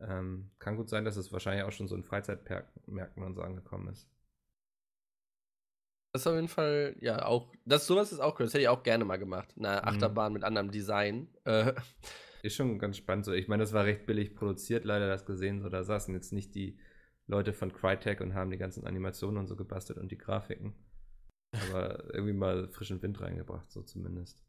Ähm, kann gut sein, dass es wahrscheinlich auch schon so in Freizeitmärkten und so angekommen ist. Das ist auf jeden Fall, ja, auch, das, sowas ist auch cool, das hätte ich auch gerne mal gemacht. Eine Mhm. Achterbahn mit anderem Design. Äh, Ist schon ganz spannend so. Ich meine, das war recht billig produziert, leider das gesehen. So, da saßen jetzt nicht die Leute von Crytek und haben die ganzen Animationen und so gebastelt und die Grafiken. Aber irgendwie mal frischen Wind reingebracht, so zumindest.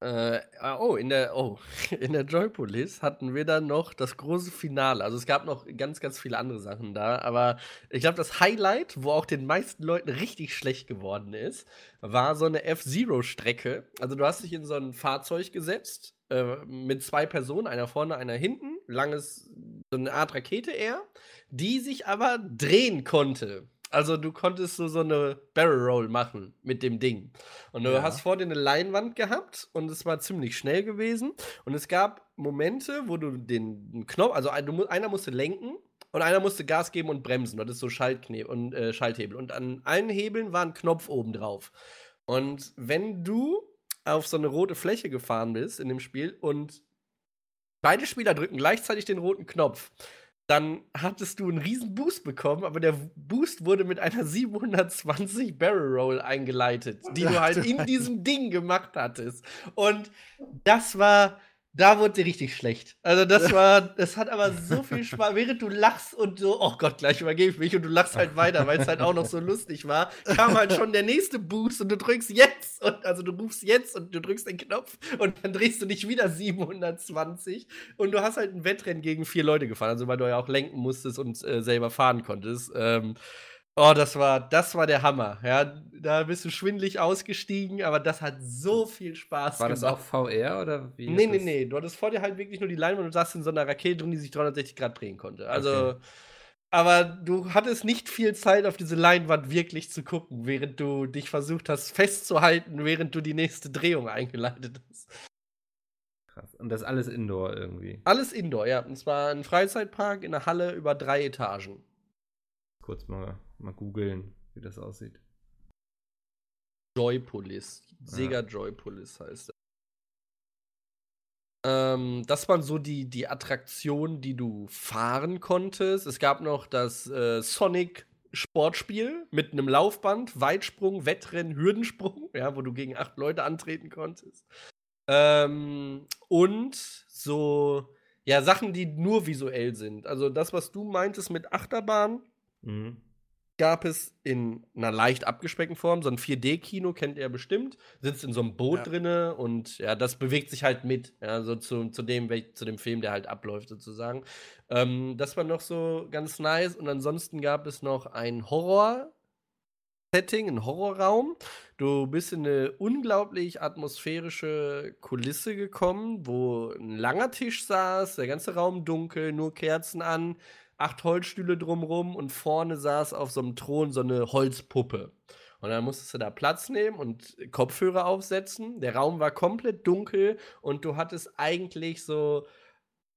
Äh, ah, oh, in der, oh, in der Joypolis hatten wir dann noch das große Finale. Also es gab noch ganz, ganz viele andere Sachen da, aber ich glaube, das Highlight, wo auch den meisten Leuten richtig schlecht geworden ist, war so eine F-Zero-Strecke. Also du hast dich in so ein Fahrzeug gesetzt, äh, mit zwei Personen, einer vorne, einer hinten, langes, so eine Art Rakete eher, die sich aber drehen konnte. Also du konntest so, so eine Barrel Roll machen mit dem Ding. Und du Ja. hast vor dir eine Leinwand gehabt und es war ziemlich schnell gewesen. Und es gab Momente, wo du den Knopf, also einer musste lenken und einer musste Gas geben und bremsen. Das ist so Schaltkne und äh, Schalthebel. Und an allen Hebeln war ein Knopf oben drauf. Und wenn du auf so eine rote Fläche gefahren bist in dem Spiel und beide Spieler drücken gleichzeitig den roten Knopf, dann hattest du einen riesen Boost bekommen, aber der Boost wurde mit einer 720 Barrel Roll eingeleitet, die du halt in diesem Ding gemacht hattest. Und das war, da wurde dir richtig schlecht. Also das war, das hat aber so viel Spaß, während du lachst und so, oh Gott, gleich übergebe ich mich und du lachst halt weiter, weil es halt auch noch so lustig war, kam halt schon der nächste Boost und du drückst jetzt und also du rufst jetzt und du drückst den Knopf und dann drehst du dich wieder 720 und du hast halt ein Wettrennen gegen vier Leute gefahren, also weil du ja auch lenken musstest und äh, selber fahren konntest. Ähm, oh, das war, das war der Hammer. Ja, da bist du schwindelig ausgestiegen, aber das hat so viel Spaß War das gemacht. auch VR oder wie? Nee, nee, das? nee. Du hattest vor dir halt wirklich nur die Leinwand und saßt in so einer Rakete drin, die sich 360 Grad drehen konnte. Also, Okay. aber du hattest nicht viel Zeit, auf diese Leinwand wirklich zu gucken, während du dich versucht hast festzuhalten, während du die nächste Drehung eingeleitet hast. Krass. Und das alles Indoor irgendwie. Alles Indoor, ja. Und zwar ein Freizeitpark in einer Halle über drei Etagen. Kurz mal, mal googeln, wie das aussieht. Joypolis. Sega Joypolis heißt er. Ähm, das waren so die, die Attraktionen, die du fahren konntest. Es gab noch das äh, Sonic Sportspiel mit einem Laufband, Weitsprung, Wettrennen, Hürdensprung, ja, wo du gegen acht Leute antreten konntest. Ähm, und so, ja, Sachen, die nur visuell sind. Also das, was du meintest mit Achterbahn, Mhm. Gab es in einer leicht abgespeckten Form, so ein 4D-Kino kennt ihr bestimmt, sitzt in so einem Boot Ja. drinne und ja, das bewegt sich halt mit, ja, so zu, zu, dem, zu dem Film, der halt abläuft sozusagen. Ähm, das war noch so ganz nice und ansonsten gab es noch ein Horror-Setting, ein Horrorraum. Du bist in eine unglaublich atmosphärische Kulisse gekommen, wo ein langer Tisch saß, der ganze Raum dunkel, nur Kerzen an, acht Holzstühle drumrum und vorne saß auf so einem Thron so eine Holzpuppe. Und dann musstest du da Platz nehmen und Kopfhörer aufsetzen. Der Raum war komplett dunkel und du hattest eigentlich so,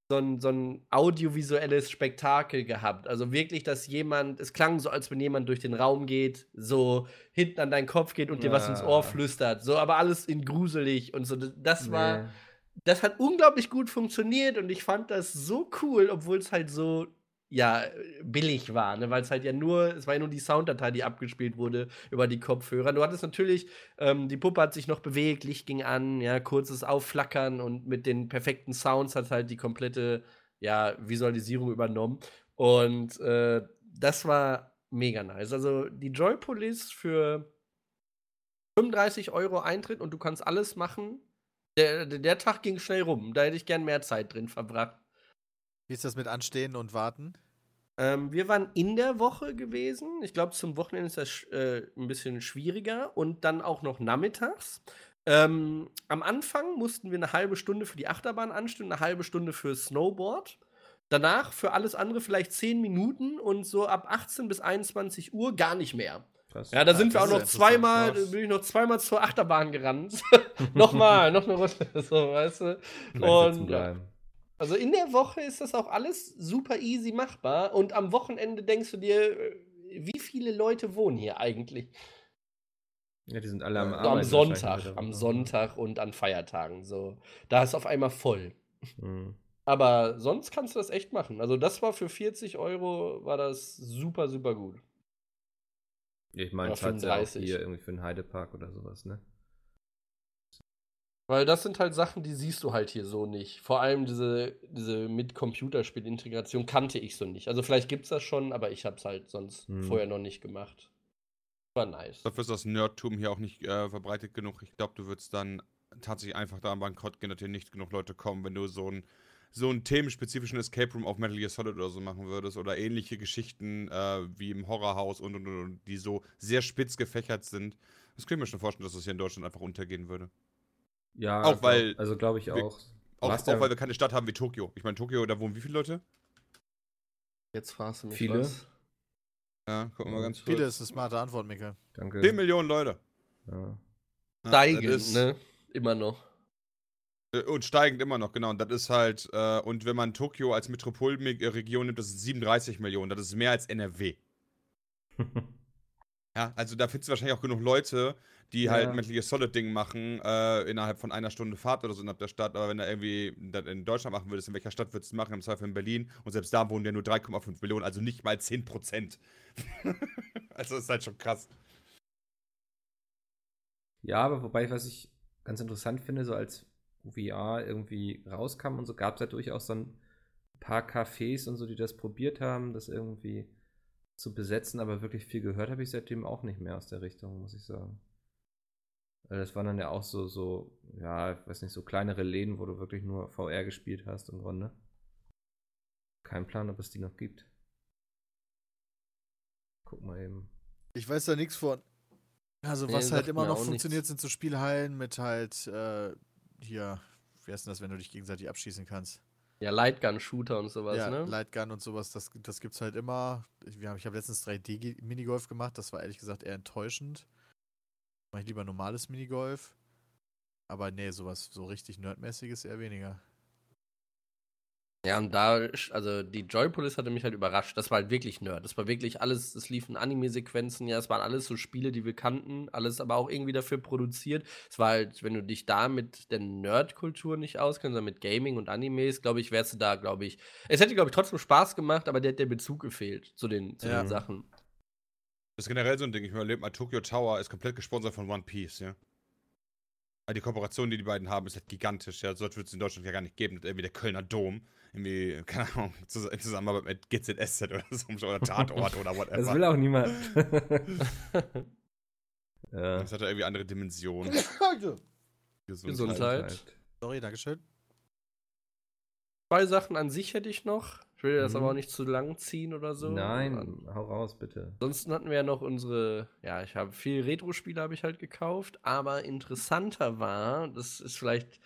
so, ein, so ein audiovisuelles Spektakel gehabt. Also wirklich, dass jemand, es klang so, als wenn jemand durch den Raum geht, so hinten an deinen Kopf geht und dir was ins. Ohr flüstert. So, aber alles in gruselig und so. Das war Nee. das hat unglaublich gut funktioniert und ich fand das so cool, obwohl es halt so ja billig war, ne? weil es halt ja nur, es war ja nur die Sounddatei, die abgespielt wurde über die Kopfhörer. Du hattest natürlich, ähm, die Puppe hat sich noch bewegt, Licht ging an, ja, kurzes Aufflackern und mit den perfekten Sounds hat halt die komplette ja, Visualisierung übernommen. Und äh, das war mega nice. Also die Joy Police für 35 Euro Eintritt und du kannst alles machen. Der, der Tag ging schnell rum. Da hätte ich gern mehr Zeit drin verbracht. Wie ist das mit Anstehen und Warten? Ähm, wir waren in der Woche gewesen. Ich glaube, zum Wochenende ist das äh, ein bisschen schwieriger und dann auch noch nachmittags. Ähm, am Anfang mussten wir eine halbe Stunde für die Achterbahn anstehen, eine halbe Stunde für Snowboard. Danach für alles andere vielleicht 10 Minuten und so ab 18 bis 21 Uhr gar nicht mehr. Krass. Ja, da sind wir auch noch zweimal, interessant. bin ich noch zweimal zur Achterbahn gerannt. Nochmal, noch eine Runde, so, weißt du. Und. Also in der Woche ist das auch alles super easy machbar und am Wochenende denkst du dir, äh, wie viele Leute wohnen hier eigentlich? Ja, die sind alle am So Arbeiten. am Sonntag, am Sonntag und an Feiertagen. So, da ist auf einmal voll. Mhm. Aber sonst kannst du das echt machen. Also das war für 40 Euro war das super, super gut. Ich meine, es hat ja auch 35. hier irgendwie für einen Heidepark oder sowas, ne? Weil das sind halt Sachen, die siehst du halt hier so nicht. Vor allem diese, diese mit Computerspiel-Integration kannte ich so nicht. Also vielleicht gibt's das schon, aber ich hab's halt sonst Hm. vorher noch nicht gemacht. War nice. Dafür ist das Nerdtum hier auch nicht äh, verbreitet genug. Ich glaube, du würdest dann tatsächlich einfach da am Bankrott gehen, dass hier nicht genug Leute kommen, wenn du so ein so einen themenspezifischen Escape Room auf Metal Gear Solid oder so machen würdest oder ähnliche Geschichten äh, wie im Horrorhaus und, und, und, und die so sehr spitz gefächert sind. Das kann ich mir schon vorstellen, dass das hier in Deutschland einfach untergehen würde. Ja, Auch weil glaub, also glaube ich wir- auch. Auch, auch ja weil wir keine Stadt haben wie Tokio. Ich meine, Tokio, da wohnen wie viele Leute? Jetzt fragst du mich Viele? was. Ja, gucken wir mal ganz Viele kurz. ist eine smarte Antwort, Mika. Danke. 10 Millionen Leute. Ja. Ja, Steigend, das ist- ne? Immer noch. Äh, Und steigend immer noch, genau. Und das ist halt, äh, und wenn man Tokio als Metropolregion nimmt, das sind 37 Millionen. Das ist mehr als NRW. Ja, also da findest du wahrscheinlich auch genug Leute, die Ja. halt Metal Gear Solid Ding machen, äh, innerhalb von einer Stunde Fahrt oder so innerhalb der Stadt. Aber wenn du irgendwie das in Deutschland machen würdest, in welcher Stadt würdest du es machen? Im Zweifel in Berlin. Und selbst da wohnen ja nur 3,5 Millionen, also nicht mal 10 Prozent. also ist halt schon krass. Ja, aber wobei, was ich ganz interessant finde, so als VR irgendwie rauskam und so, gab es ja durchaus so ein paar Cafés und so, die das probiert haben, das irgendwie zu besetzen, aber wirklich viel gehört habe ich seitdem auch nicht mehr aus der Richtung, muss ich sagen. Weil das waren dann ja auch so, so, ja, ich weiß nicht, so kleinere Läden, wo du wirklich nur VR gespielt hast im Grunde. Kein Plan, ob es die noch gibt. Guck mal eben. Ich weiß da nichts von. Also, Nee, was halt immer noch funktioniert, nichts. sind so Spielhallen mit halt, äh, hier, wie heißt denn das, wenn du dich gegenseitig abschießen kannst? Ja, Lightgun-Shooter und sowas, ja, ne? Lightgun und sowas, das, das gibt's halt immer. Ich, ich habe letztens 3D-Minigolf gemacht, das war ehrlich gesagt eher enttäuschend. Mach ich lieber normales Minigolf. Aber nee, sowas so richtig nerdmäßiges eher weniger. Ja, und da, also die Joypolis hatte mich halt überrascht. Das war halt wirklich Nerd. Das war wirklich alles, es liefen Anime-Sequenzen, ja, es waren alles so Spiele, die wir kannten, alles aber auch irgendwie dafür produziert. Es war halt, wenn du dich da mit der Nerd-Kultur nicht auskennst, sondern mit Gaming und Animes, glaube ich, wärst du da, glaube ich. Es hätte, glaube ich, trotzdem Spaß gemacht, aber der hat der Bezug gefehlt zu den, zu Ja. den Sachen. Das ist generell so ein Ding. Ich überlebe mal, Tokyo Tower ist komplett gesponsert von One Piece, ja. Also die Kooperation, die die beiden haben, ist halt gigantisch, ja. So etwas wird es in Deutschland ja gar nicht geben. Irgendwie der Kölner Dom, irgendwie, keine Ahnung, in Zusammenarbeit mit GZSZ oder so, oder Tatort oder whatever. Das will auch niemand. ja. Das hat ja irgendwie andere Dimensionen. Gesundheit. Sorry, Dankeschön. Zwei Sachen an sich hätte ich noch. Ich will das Mhm. aber auch nicht zu lang ziehen oder so. Nein, hau raus, bitte. Ansonsten hatten wir ja noch unsere, ja, ich habe viel Retro-Spiele habe ich halt gekauft, aber interessanter war, das ist vielleicht,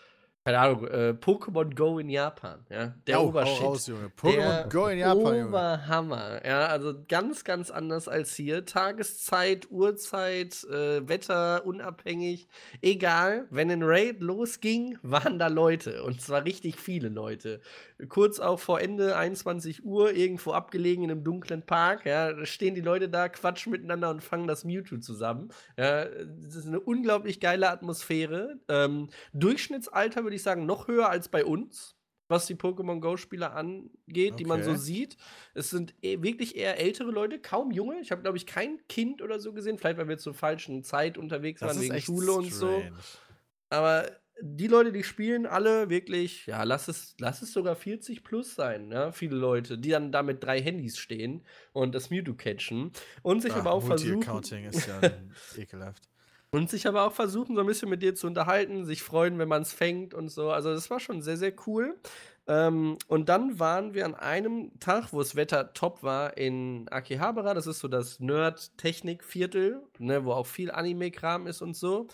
keine Ahnung, äh, Pokémon Go in Japan, ja, der hau Obershit. raus, Junge. Der Pokémon Go in Japan, Junge. Oberhammer, ja, also ganz, ganz anders als hier. Tageszeit, Uhrzeit, äh, Wetter, unabhängig, egal. Wenn ein Raid losging, waren da Leute und zwar richtig viele Leute. Kurz auch vor Ende, 21 Uhr, irgendwo abgelegen in einem dunklen Park, ja, stehen die Leute da, quatschen miteinander und fangen das Mewtwo zusammen. Ja, das ist eine unglaublich geile Atmosphäre. Ähm, Durchschnittsalter würde ich sagen noch höher als bei uns. was die Pokémon Go-Spieler angeht, die man so Okay. sieht. Es sind eh- wirklich eher ältere Leute, kaum junge. Ich habe, glaube ich, kein Kind oder so gesehen. Vielleicht, weil wir zur falschen Zeit unterwegs Das waren, wegen Schule und so. strange. Aber die Leute, die spielen, alle wirklich, ja, lass es, lass es sogar 40 plus sein, ne? Viele Leute, die dann da mit drei Handys stehen und das Mewtwo catchen und sich Ah, aber auch versuchen. Ist ja ekelhaft. Und sich aber auch versuchen, so ein bisschen mit dir zu unterhalten, sich freuen, wenn man es fängt und so. Also, das war schon sehr, sehr cool. Ähm, und dann waren wir an einem Tag, wo das Wetter top war, in Akihabara. Das ist so das Nerd-Technik-Viertel, ne, wo auch viel Anime-Kram ist und so.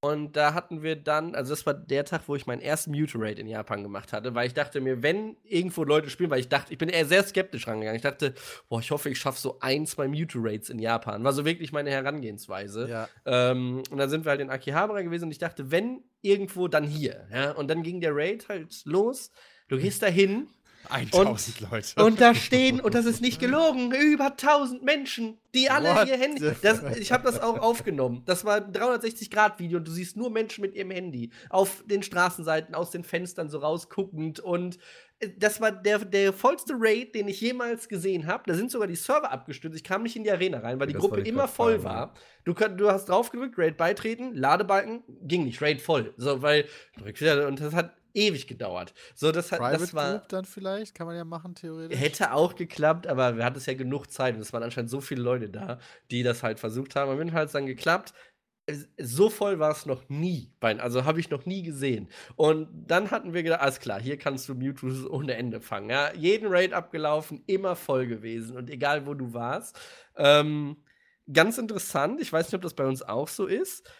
Und da hatten wir dann, also das war der Tag, wo ich meinen ersten Mute-Raid in Japan gemacht hatte, weil ich dachte mir, wenn irgendwo Leute spielen, weil ich dachte, ich bin eher sehr skeptisch rangegangen. Ich dachte, boah, ich hoffe, ich schaffe so ein, zwei Mute-Raids in Japan. War so wirklich meine Herangehensweise. Ja, Ähm, und dann sind wir halt in Akihabara gewesen und ich dachte, wenn irgendwo, dann hier. Ja? Und dann ging der Raid halt los. Du gehst da hin 1000 Leute. und da stehen, und das ist nicht gelogen, über 1000 Menschen, die alle What ihr Handy. Das, ich habe das auch aufgenommen. Das war ein 360-Grad-Video und du siehst nur Menschen mit ihrem Handy auf den Straßenseiten, aus den Fenstern so rausguckend. Und äh, das war der, der vollste Raid, den ich jemals gesehen habe. Da sind sogar die Server abgestürzt. Ich kam nicht in die Arena rein, weil die Das Gruppe immer grad voll war. Du, du hast drauf gedrückt, Raid beitreten, Ladebalken, ging nicht, Raid voll. So, weil, und das hat ewig gedauert. So, das, hat, Private das war. Group dann vielleicht, kann man ja machen, theoretisch. Hätte auch geklappt, aber wir hatten es ja genug Zeit und es waren anscheinend so viele Leute da, die das halt versucht haben. Am Ende hat es dann geklappt. So voll war es noch nie, bei- also habe ich noch nie gesehen. Und dann hatten wir gedacht, alles klar, hier kannst du Mewtwo ohne Ende fangen. Ja, jeden Raid abgelaufen, immer voll gewesen und egal wo du warst. Ähm, ganz interessant, ich weiß nicht, ob das bei uns auch so ist.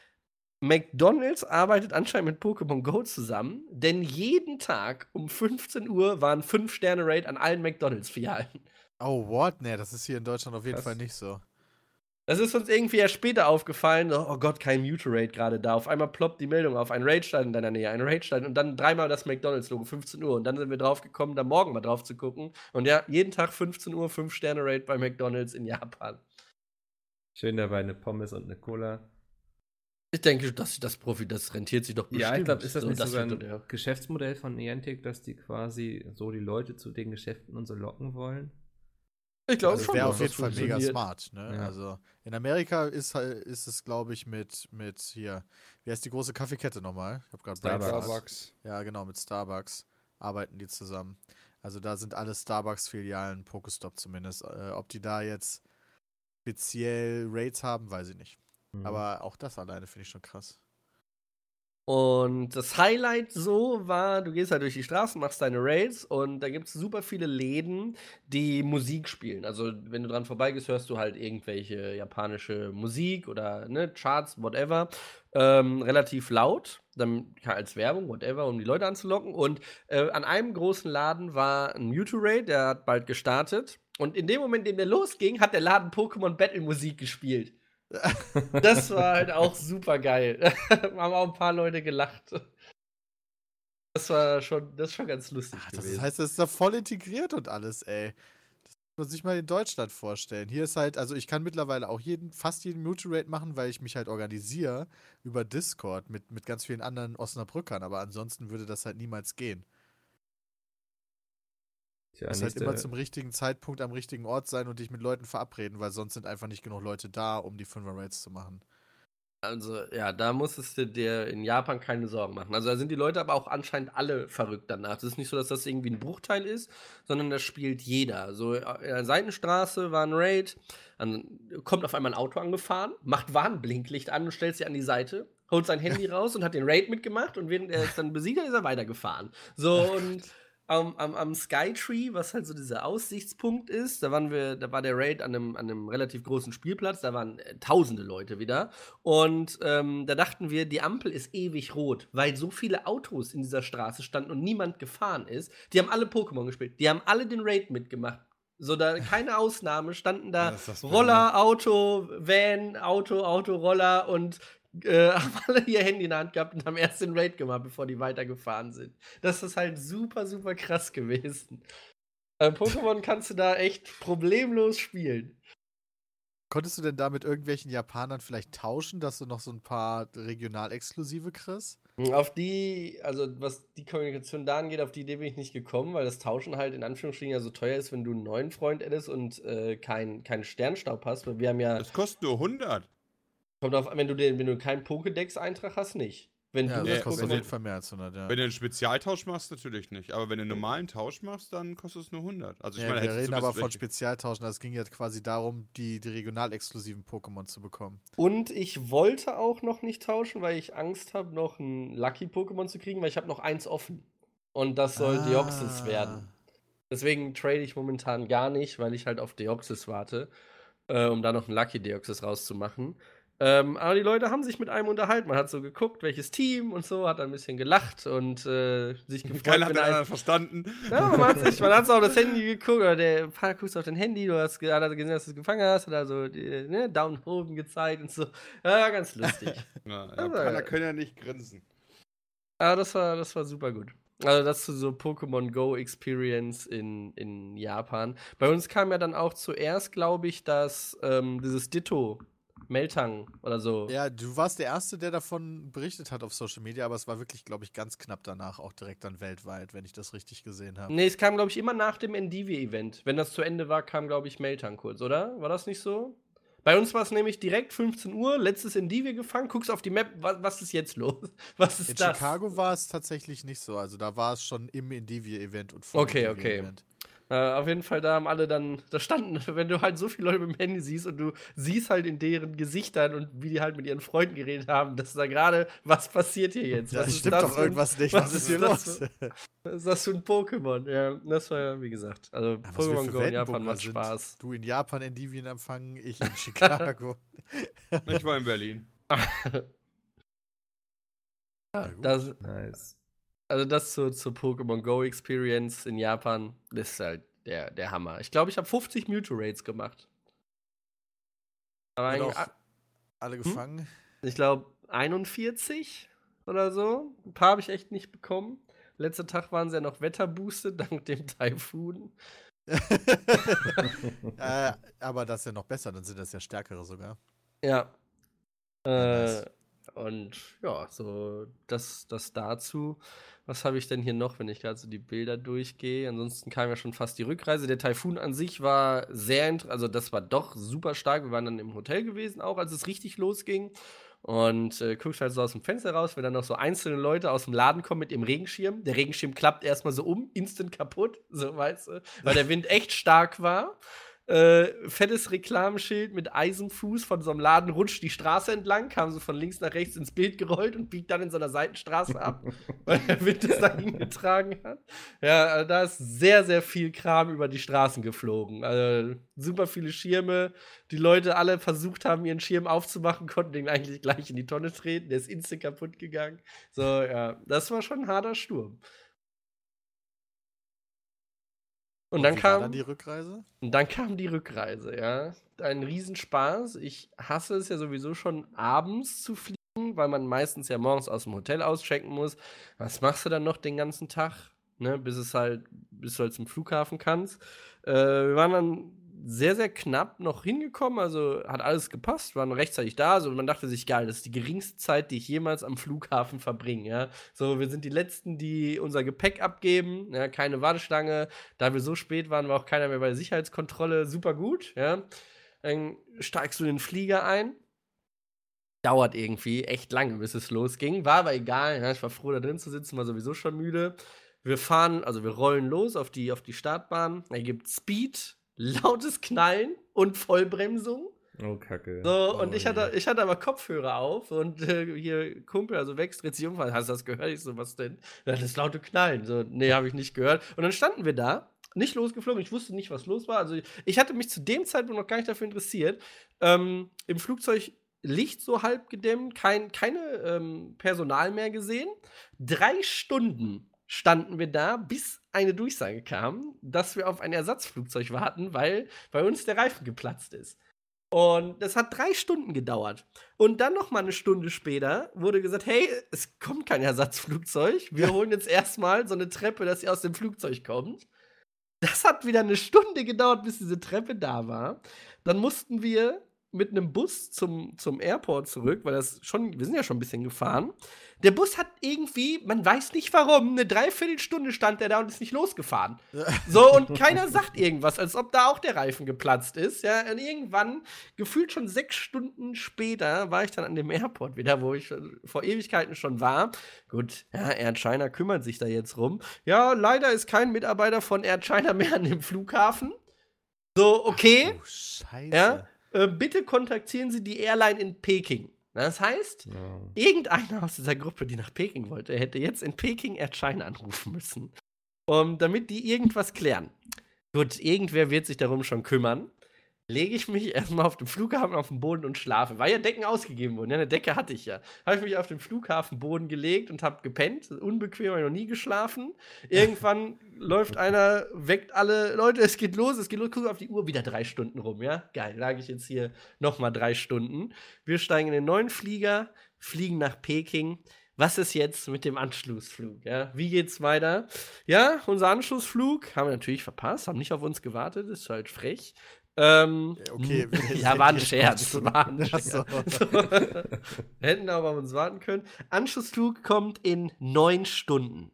McDonald's arbeitet anscheinend mit Pokémon Go zusammen, denn jeden Tag um 15 Uhr waren 5-Sterne-Raid an allen McDonalds-Filialen. Oh, what? Nee, das ist hier in Deutschland auf jeden Krass. Fall nicht so. Das ist uns irgendwie erst später aufgefallen. Oh Gott, kein Mute-Raid gerade da. Auf einmal ploppt die Meldung auf. Ein Raid stand in deiner Nähe, ein Raid stand. Und dann dreimal das McDonalds-Logo, 15 Uhr. Und dann sind wir drauf gekommen, da morgen mal drauf zu gucken. Und ja, jeden Tag 15 Uhr, 5-Sterne-Raid bei McDonalds in Japan. Schön dabei eine Pommes und eine Cola. Ich denke, das, das Profi, das rentiert sich doch bestimmt. Ja, ich glaube, ist das So, nicht sogar wird ein Geschäftsmodell von Niantic, dass die quasi so die Leute zu den Geschäften und so locken wollen? Ich glaube Das schon, wäre dass auf jeden das Fall mega smart. Ne? Ja. Also in Amerika ist, halt- ist es, glaube ich, mit, mit hier, wie heißt die große Kaffeekette nochmal? Ich habe gerade Starbucks. Starbucks. Ja, genau, mit Starbucks arbeiten die zusammen. Also da sind alle Starbucks-Filialen, Pokestop zumindest. Äh, ob die da jetzt speziell Rates haben, weiß ich nicht. Mhm. Aber auch das alleine finde ich schon krass. Und das Highlight so war, du gehst halt durch die Straßen, machst deine Raids und da gibt es super viele Läden, die Musik spielen. Also wenn du dran vorbeigehst, hörst du halt irgendwelche japanische Musik oder ne, Charts, whatever. Ähm, relativ laut, dann als Werbung, whatever, um die Leute anzulocken. Und äh, an einem großen Laden war ein Mewtwo-Raid, der hat bald gestartet. Und in dem Moment, in dem der losging, hat der Laden Pokémon Battle Musik gespielt. Das war halt auch super geil. haben auch ein paar Leute gelacht. Das war schon, das ist schon ganz lustig Ach, das gewesen. heißt, das ist da voll integriert und alles, ey. Das muss man sich mal in Deutschland vorstellen. Hier ist halt, also ich kann mittlerweile auch jeden, fast jeden Mutual-Rate machen, weil ich mich halt organisiere über Discord mit, mit ganz vielen anderen Osnabrückern, aber ansonsten würde das halt niemals gehen. Tja, muss halt nächste- immer zum richtigen Zeitpunkt am richtigen Ort sein und dich mit Leuten verabreden, weil sonst sind einfach nicht genug Leute da, um die 5er Raids zu machen. Also, ja, da musstest du dir in Japan keine Sorgen machen. Also, da sind die Leute aber auch anscheinend alle verrückt danach. Es ist nicht so, dass das irgendwie ein Bruchteil ist, sondern das spielt jeder. So, in der Seitenstraße war ein Raid, dann kommt auf einmal ein Auto angefahren, macht Warnblinklicht an und stellt sich an die Seite, holt sein Handy raus und hat den Raid mitgemacht und während er es dann besiegt hat, ist er weitergefahren. So, und am, am, am Skytree, was halt so dieser Aussichtspunkt ist, da waren wir, da war der Raid an einem, an einem relativ großen Spielplatz, da waren äh, tausende Leute wieder. Und ähm, da dachten wir, die Ampel ist ewig rot, weil so viele Autos in dieser Straße standen und niemand gefahren ist. Die haben alle Pokémon gespielt, die haben alle den Raid mitgemacht. So, da keine Ausnahme, standen da Roller, Auto, Van, Auto, Auto, Roller und äh, haben alle ihr Handy in der Hand gehabt und haben erst den Raid gemacht, bevor die weitergefahren sind. Das ist halt super, super krass gewesen. Äh, Pokémon kannst du da echt problemlos spielen. Konntest du denn da mit irgendwelchen Japanern vielleicht tauschen, dass du noch so ein paar regional-exklusive kriegst? Auf die, also was die Kommunikation da angeht, auf die Idee bin ich nicht gekommen, weil das Tauschen halt in Anführungsstrichen ja so teuer ist, wenn du einen neuen Freund addest und äh, keinen kein Sternstaub hast, weil wir haben ja, Das kostet nur 100. kommt auf, wenn du den, wenn du keinen Pokédex-Eintrag hast, nicht. Wenn Ja, du das kostet auf wenn jeden du- Fall mehr als 100, ja. Wenn du einen Spezialtausch machst, natürlich nicht. Aber wenn du einen normalen Tausch machst, dann kostet es nur 100. Also ich ja, meine, wir reden aber das von Spezialtauschen. Es ging ja quasi darum, die, die regional-exklusiven Pokémon zu bekommen. Und ich wollte auch noch nicht tauschen, weil ich Angst habe, noch ein Lucky-Pokémon zu kriegen, weil ich habe noch eins offen. Und das soll Deoxys Ah. werden. Deswegen trade ich momentan gar nicht, weil ich halt auf Deoxys warte, äh, um da noch einen Lucky Deoxys rauszumachen. Ähm, aber die Leute haben sich mit einem unterhalten. Man hat so geguckt, welches Team und so, hat ein bisschen gelacht und äh, sich gefreut, Keiner hat den anderen verstanden. ja, man hat sich, man hat so auf das Handy geguckt, oder der Fahrer guckt auf dein Handy, du hast hat gesehen, dass du es gefangen hast, hat also ne, Down oben gezeigt und so. Ja, ganz lustig. Ja, Aber- Japaner können ja nicht grinsen. Aber das war, das war super gut. Also das zu so Pokémon Go Experience in, in Japan. Bei uns kam ja dann auch zuerst, glaube ich, dass ähm, dieses Ditto Meltang oder so. Ja, du warst der Erste, der davon berichtet hat auf Social Media, aber es war wirklich, glaube ich, ganz knapp danach auch direkt dann weltweit, wenn ich das richtig gesehen habe. Nee, es kam, glaube ich, immer nach dem Endivie-Event. Wenn das zu Ende war, kam, glaube ich, Meltang kurz, oder? War das nicht so? Bei uns war es nämlich direkt 15 Uhr, letztes Endivie gefangen, guckst auf die Map, was, was ist jetzt los? Was ist In das? Chicago war es tatsächlich nicht so. Also da war es schon im Indivie-Event und vor Okay, okay. Äh, auf jeden Fall, da haben alle dann, da standen, wenn du halt so viele Leute mit dem Handy siehst und du siehst halt in deren Gesichtern und wie die halt mit ihren Freunden geredet haben, dass da gerade, was passiert hier jetzt? Ja, was das ist stimmt das doch ein- irgendwas nicht. was Was, ist hier das los? Was ist das für ein Pokémon? Ja, das war ja, wie gesagt, also Ja, was wir Pokémon für Go in Japan macht sind. Spaß. Du in Japan Indivien empfangen, ich in Chicago. Ich war in Berlin. Das, Nice. Also das zur, zur Pokémon Go Experience in Japan, das ist halt der, der Hammer. Ich glaube, ich habe 50 Mewtwo-Raids gemacht. Aber auch alle Hm? gefangen. ich glaube 41 oder so. Ein paar habe ich echt nicht bekommen. Letzter Tag waren sie ja noch wetterboostet dank dem Taifun. äh, aber das ist ja noch besser, dann sind das ja stärkere sogar. Ja. Ja, Äh, nice. und ja, so das, das dazu. Was habe ich denn hier noch, wenn ich gerade so die Bilder durchgehe? Ansonsten kam ja schon fast die Rückreise. Der Taifun an sich war sehr, also das war doch super stark. Wir waren dann im Hotel gewesen, auch als es richtig losging. Und äh, guckst halt so aus dem Fenster raus, wenn dann noch so einzelne Leute aus dem Laden kommen mit ihrem Regenschirm. Der Regenschirm klappt erstmal so um, instant kaputt, so weißt du, weil der Wind echt stark war. Äh, fettes Reklamenschild mit Eisenfuß von so einem Laden rutscht die Straße entlang, kam so von links nach rechts ins Bild gerollt und biegt dann in so einer Seitenstraße ab, weil der Wind es dahin getragen hat. Ja, also da ist sehr, sehr viel Kram über die Straßen geflogen. Also super viele Schirme. Die Leute alle versucht haben, ihren Schirm aufzumachen, konnten den eigentlich gleich in die Tonne treten. Der ist instant kaputt gegangen. So, ja, das war schon ein harter Sturm. Und, dann wie war kam. dann die Rückreise? Und dann kam die Rückreise, ja. Ein Riesenspaß. Ich hasse es ja sowieso schon abends zu fliegen, weil man meistens ja morgens aus dem Hotel auschecken muss. Was machst du dann noch den ganzen Tag? Ne, bis es halt, bis du halt zum Flughafen kannst. Äh, wir waren dann sehr, sehr knapp noch hingekommen, also hat alles gepasst, waren rechtzeitig da, also man dachte sich, geil, das ist die geringste Zeit, die ich jemals am Flughafen verbringe, ja. So, wir sind die Letzten, die unser Gepäck abgeben, ja, keine Warteschlange, da wir so spät waren, war auch keiner mehr bei der Sicherheitskontrolle, super gut, ja. Dann steigst du den Flieger ein, dauert irgendwie echt lange, bis es losging, war aber egal, ja, ich war froh, da drin zu sitzen, war sowieso schon müde. Wir fahren, also wir rollen los auf die, auf die Startbahn, da gibt Speed, lautes Knallen und Vollbremsung. Oh, Kacke. So, und Oh ich hatte, ich hatte aber Kopfhörer auf und äh, hier Kumpel, also Wex, dreht sich um, hast du das gehört? Ich so, was denn? Das laute Knallen. So, nee, habe ich nicht gehört. Und dann standen wir da, nicht losgeflogen, ich wusste nicht, was los war. Also ich hatte mich zu dem Zeitpunkt noch gar nicht dafür interessiert. Ähm, Im Flugzeug Licht so halb gedämmt, kein, keine ähm, Personal mehr gesehen. Drei Stunden standen wir da, bis eine Durchsage kam, dass wir auf ein Ersatzflugzeug warten, weil bei uns der Reifen geplatzt ist. Und das hat drei Stunden gedauert. Und dann noch mal eine Stunde später wurde gesagt, hey, es kommt kein Ersatzflugzeug. Wir holen jetzt erstmal so eine Treppe, dass sie aus dem Flugzeug kommt. Das hat wieder eine Stunde gedauert, bis diese Treppe da war. Dann mussten wir mit einem Bus zum, zum Airport zurück, weil das schon, wir sind ja schon ein bisschen gefahren. Der Bus hat irgendwie, man weiß nicht warum, eine Dreiviertelstunde stand der da und ist nicht losgefahren. So, und keiner sagt irgendwas, als ob da auch der Reifen geplatzt ist. Ja, und irgendwann, gefühlt schon sechs Stunden später, war ich dann an dem Airport wieder, wo ich vor Ewigkeiten schon war. Gut, ja, Air China kümmert sich da jetzt rum. Ja, leider ist kein Mitarbeiter von Air China mehr an dem Flughafen. So, okay. Oh, Scheiße. Ja, äh, bitte kontaktieren Sie die Airline in Peking. Das heißt, Ja. irgendeiner aus dieser Gruppe, die nach Peking wollte, hätte jetzt in Peking Air China anrufen müssen. Um, damit die irgendwas klären. Gut, irgendwer wird sich darum schon kümmern. Lege ich mich erstmal auf dem Flughafen auf den Boden und schlafe. Weil ja Decken ausgegeben wurden. Ja, eine Decke hatte ich ja. Habe ich mich auf den Flughafenboden gelegt und habe gepennt. Unbequem, habe ich noch nie geschlafen. Irgendwann läuft einer, weckt alle Leute, es geht los, es geht los. Guck auf die Uhr, wieder drei Stunden rum, ja? Geil, lag ich jetzt hier nochmal drei Stunden. Wir steigen in den neuen Flieger, fliegen nach Peking. Was ist jetzt mit dem Anschlussflug? Ja? Wie geht's weiter? Ja, unser Anschlussflug haben wir natürlich verpasst, haben nicht auf uns gewartet, ist halt frech. Ähm, Ja, okay, ja, war ein Scherz. War ein Scherz. so. Hätten aber auf uns warten können. Anschlussflug kommt in neun Stunden.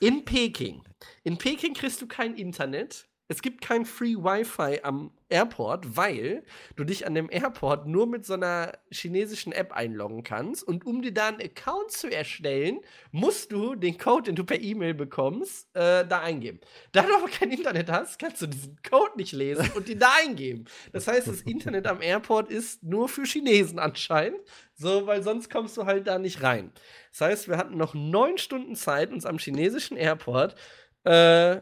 In Peking. In Peking kriegst du kein Internet. Es gibt kein Free Wi-Fi am Airport, weil du dich an dem Airport nur mit so einer chinesischen App einloggen kannst. Und um dir da einen Account zu erstellen, musst du den Code, den du per E-Mail bekommst, äh, da eingeben. Da du aber kein Internet hast, kannst du diesen Code nicht lesen und ihn da eingeben. Das heißt, das Internet am Airport ist nur für Chinesen anscheinend. So, weil sonst kommst du halt da nicht rein. Das heißt, wir hatten noch neun Stunden Zeit, uns am chinesischen Airport äh,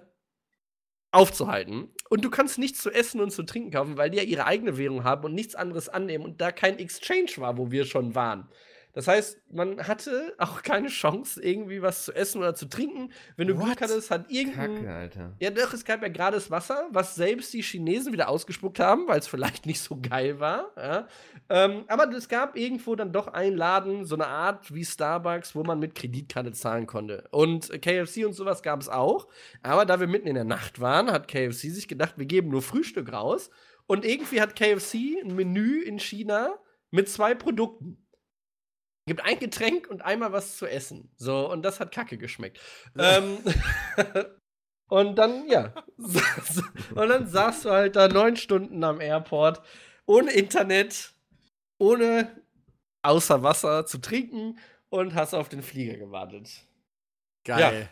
aufzuhalten. Und du kannst nichts zu essen und zu trinken kaufen, weil die ja ihre eigene Währung haben und nichts anderes annehmen und da kein Exchange war, wo wir schon waren. Das heißt, man hatte auch keine Chance, irgendwie was zu essen oder zu trinken. Wenn du Glück What? hattest, hat irgendein Kacke, Alter. ja, doch, es gab ja gerade das Wasser, was selbst die Chinesen wieder ausgespuckt haben, weil es vielleicht nicht so geil war. Ja. Ähm, aber es gab irgendwo dann doch einen Laden, so eine Art wie Starbucks, wo man mit Kreditkarte zahlen konnte. Und KFC und sowas gab es auch. Aber da wir mitten in der Nacht waren, hat KFC sich gedacht, wir geben nur Frühstück raus. Und irgendwie hat KFC ein Menü in China mit zwei Produkten. Gibt ein Getränk und einmal was zu essen. So, und das hat kacke geschmeckt. ähm, und dann, ja. und dann saßt du halt da neun Stunden am Airport, ohne Internet, ohne außer Wasser zu trinken und hast auf den Flieger gewartet. Geil.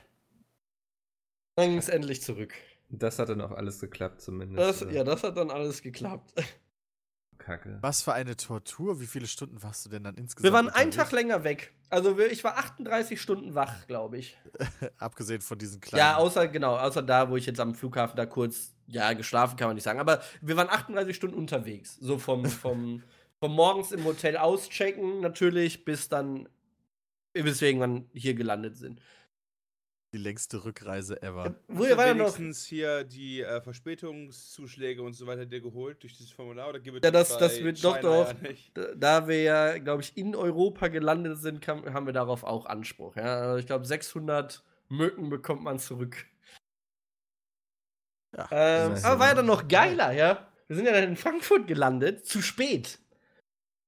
Dann ging es endlich zurück. Das hat dann auch alles geklappt, zumindest. Das, ja, das hat dann alles geklappt. Kacke. Was für eine Tortur. Wie viele Stunden warst du denn dann insgesamt? Wir waren einen unterwegs? Tag länger weg. Also ich war 38 Stunden wach, glaube ich. Abgesehen von diesen kleinen. Ja, außer, genau, außer da, wo ich jetzt am Flughafen da kurz, ja, geschlafen kann man nicht sagen. Aber wir waren 38 Stunden unterwegs. So vom, vom, vom morgens im Hotel auschecken, natürlich, bis dann, bis wir irgendwann hier gelandet sind. Die längste Rückreise ever. Wo Hast ihr du war ja noch. wenigstens hier die äh, Verspätungszuschläge und so weiter dir geholt durch dieses Formular oder gibt es Ja, das- das wird doch, doch. Ja nicht? Da- wir ja, glaube ich, in Europa gelandet sind, kam, haben wir darauf auch Anspruch. Ja? Also Ich glaube, 600 Mücken bekommt man zurück. Ja, Ähm, aber war ja dann noch geiler, ja. Wir sind ja dann in Frankfurt gelandet, zu spät.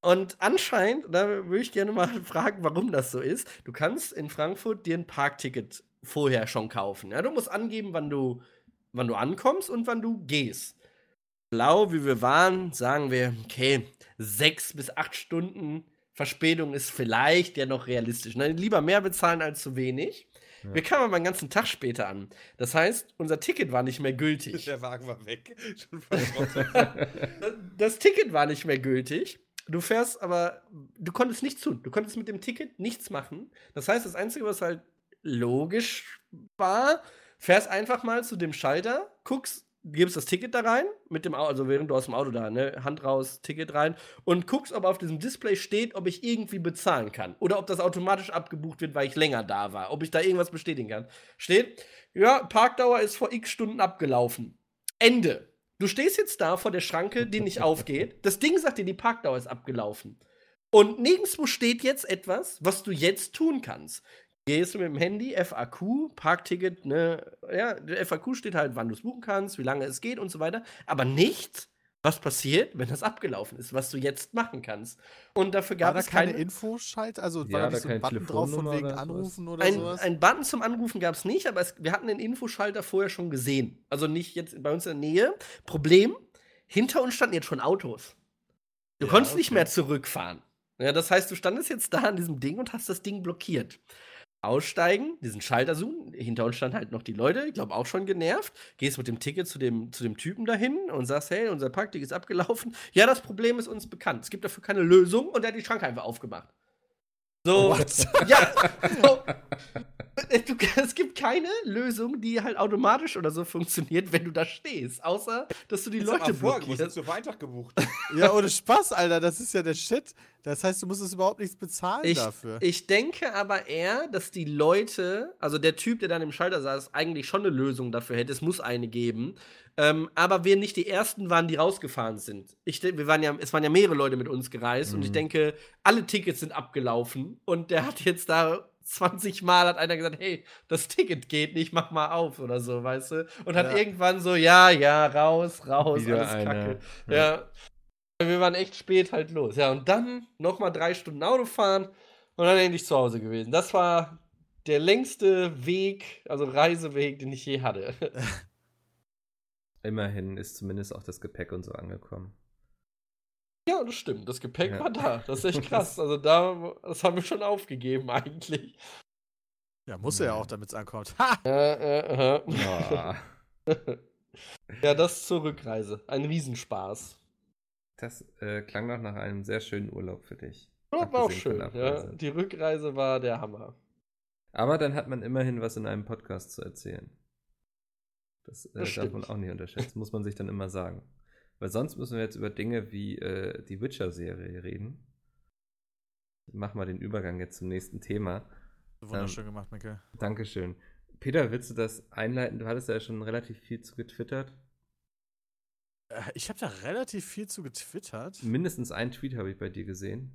Und anscheinend, da würde ich gerne mal fragen, warum das so ist. Du kannst in Frankfurt dir ein Parkticket vorher schon kaufen. Ja, du musst angeben, wann du, wann du ankommst und wann du gehst. Blau, wie wir waren, sagen wir, okay, sechs bis acht Stunden Verspätung ist vielleicht ja noch realistisch. Ne? Lieber mehr bezahlen als zu wenig. Ja. Wir kamen aber einen ganzen Tag später an. Das heißt, unser Ticket war nicht mehr gültig. Der Wagen war weg. Das Ticket war nicht mehr gültig. Du fährst aber, du konntest nichts tun. Du konntest mit dem Ticket nichts machen. Das heißt, das Einzige, was halt logisch war, fährst einfach mal zu dem Schalter, guckst, gibst das Ticket da rein, mit dem also während du aus dem Auto da, ne, Hand raus, Ticket rein und guckst, ob auf diesem Display steht, ob ich irgendwie bezahlen kann. Oder ob das automatisch abgebucht wird, weil ich länger da war. Ob ich da irgendwas bestätigen kann. Steht, ja, Parkdauer ist vor x Stunden abgelaufen. Ende. Du stehst jetzt da vor der Schranke, die nicht aufgeht. Das Ding sagt dir, die Parkdauer ist abgelaufen. Und nirgendwo steht jetzt etwas, was du jetzt tun kannst. Gehst du mit dem Handy, FAQ, Parkticket, ne, ja, der FAQ steht halt, wann du es buchen kannst, wie lange es geht und so weiter. Aber nicht, was passiert, wenn das abgelaufen ist, was du jetzt machen kannst. Und dafür gab War da es keine keine, Infoschalt? Also Ja, war da da nicht so ein Button drauf von wegen oder? Anrufen oder ein, sowas? ein Button zum Anrufen gab es nicht, aber es, wir hatten den Infoschalter vorher schon gesehen. Also nicht jetzt bei uns in der Nähe. Problem, hinter uns standen jetzt schon Autos. Du Ja, konntest nicht okay. mehr zurückfahren. Ja, das heißt, du standest jetzt da an diesem Ding und hast das Ding blockiert. Aussteigen, diesen Schalter suchen. Hinter uns standen halt noch die Leute, ich glaube auch schon genervt. Gehst mit dem Ticket zu dem, zu dem Typen dahin und sagst, hey, unser Parkticket ist abgelaufen. Ja, das Problem ist uns bekannt. Es gibt dafür keine Lösung und er hat die Schranke einfach aufgemacht. So, ja, so. Du, es gibt keine Lösung, die halt automatisch oder so funktioniert, wenn du da stehst. Außer, dass du die Jetzt Leute vor, du blockierst. jetzt für Weihnachten gebucht. ja, ohne Spaß, Alter, das ist ja der Shit. Das heißt, du musstest überhaupt nichts bezahlen Ich, dafür. ich denke aber eher, dass die Leute, also der Typ, der dann im Schalter saß, eigentlich schon eine Lösung dafür hätte. Es muss eine geben. Ähm, aber wir nicht die ersten waren, die rausgefahren sind. Ich, wir waren ja, es waren ja mehrere Leute mit uns gereist und ich Mhm. denke, alle Tickets sind abgelaufen und der hat jetzt da 20 Mal hat einer gesagt, hey, das Ticket geht nicht, mach mal auf oder so, weißt du? Und hat Ja. irgendwann so, ja, ja, raus, raus, Wieder alles einer. kacke. Ja. Ja. Wir waren echt spät halt los. Ja, und dann noch mal drei Stunden Auto fahren und dann endlich zu Hause gewesen. Das war der längste Weg, also Reiseweg, den ich je hatte. Immerhin ist zumindest auch das Gepäck und so angekommen. ja, das stimmt. Das Gepäck Ja. war da. Das ist echt krass. Also da, das haben wir schon aufgegeben eigentlich. ja, muss er ja auch, damit es ankommt. Ha! Äh, äh, äh. Oh, ja, das zur Rückreise. Ein Riesenspaß. das äh, klang doch nach einem sehr schönen Urlaub für dich. Ja, war auch schön. Ja. Die Rückreise war der Hammer. Aber dann hat man immerhin was in einem Podcast zu erzählen. Das, äh, Das darf man auch nicht unterschätzen, muss man sich dann immer sagen. Weil sonst müssen wir jetzt über Dinge wie äh, die Witcher-Serie reden. Ich mach mal den Übergang jetzt zum nächsten Thema. Wunderschön gemacht, Mikkel. Dankeschön. Peter, willst du das einleiten? Du hattest ja schon relativ viel zu getwittert. Äh, Ich habe da relativ viel zu getwittert. Mindestens einen Tweet habe ich bei dir gesehen.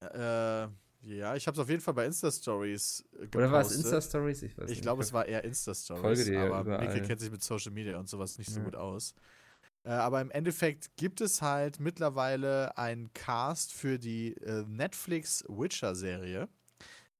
Äh, ja, ich habe es auf jeden Fall bei Insta-Stories äh, Oder war es gepostet. Insta-Stories? Ich weiß Ich nicht. glaube, es war eher Insta-Stories. Folge dir ja aber überall. Mikkel kennt sich mit Social Media und sowas nicht so Ja. gut aus. Äh, aber im Endeffekt gibt es halt mittlerweile einen Cast für die äh, Netflix Witcher-Serie.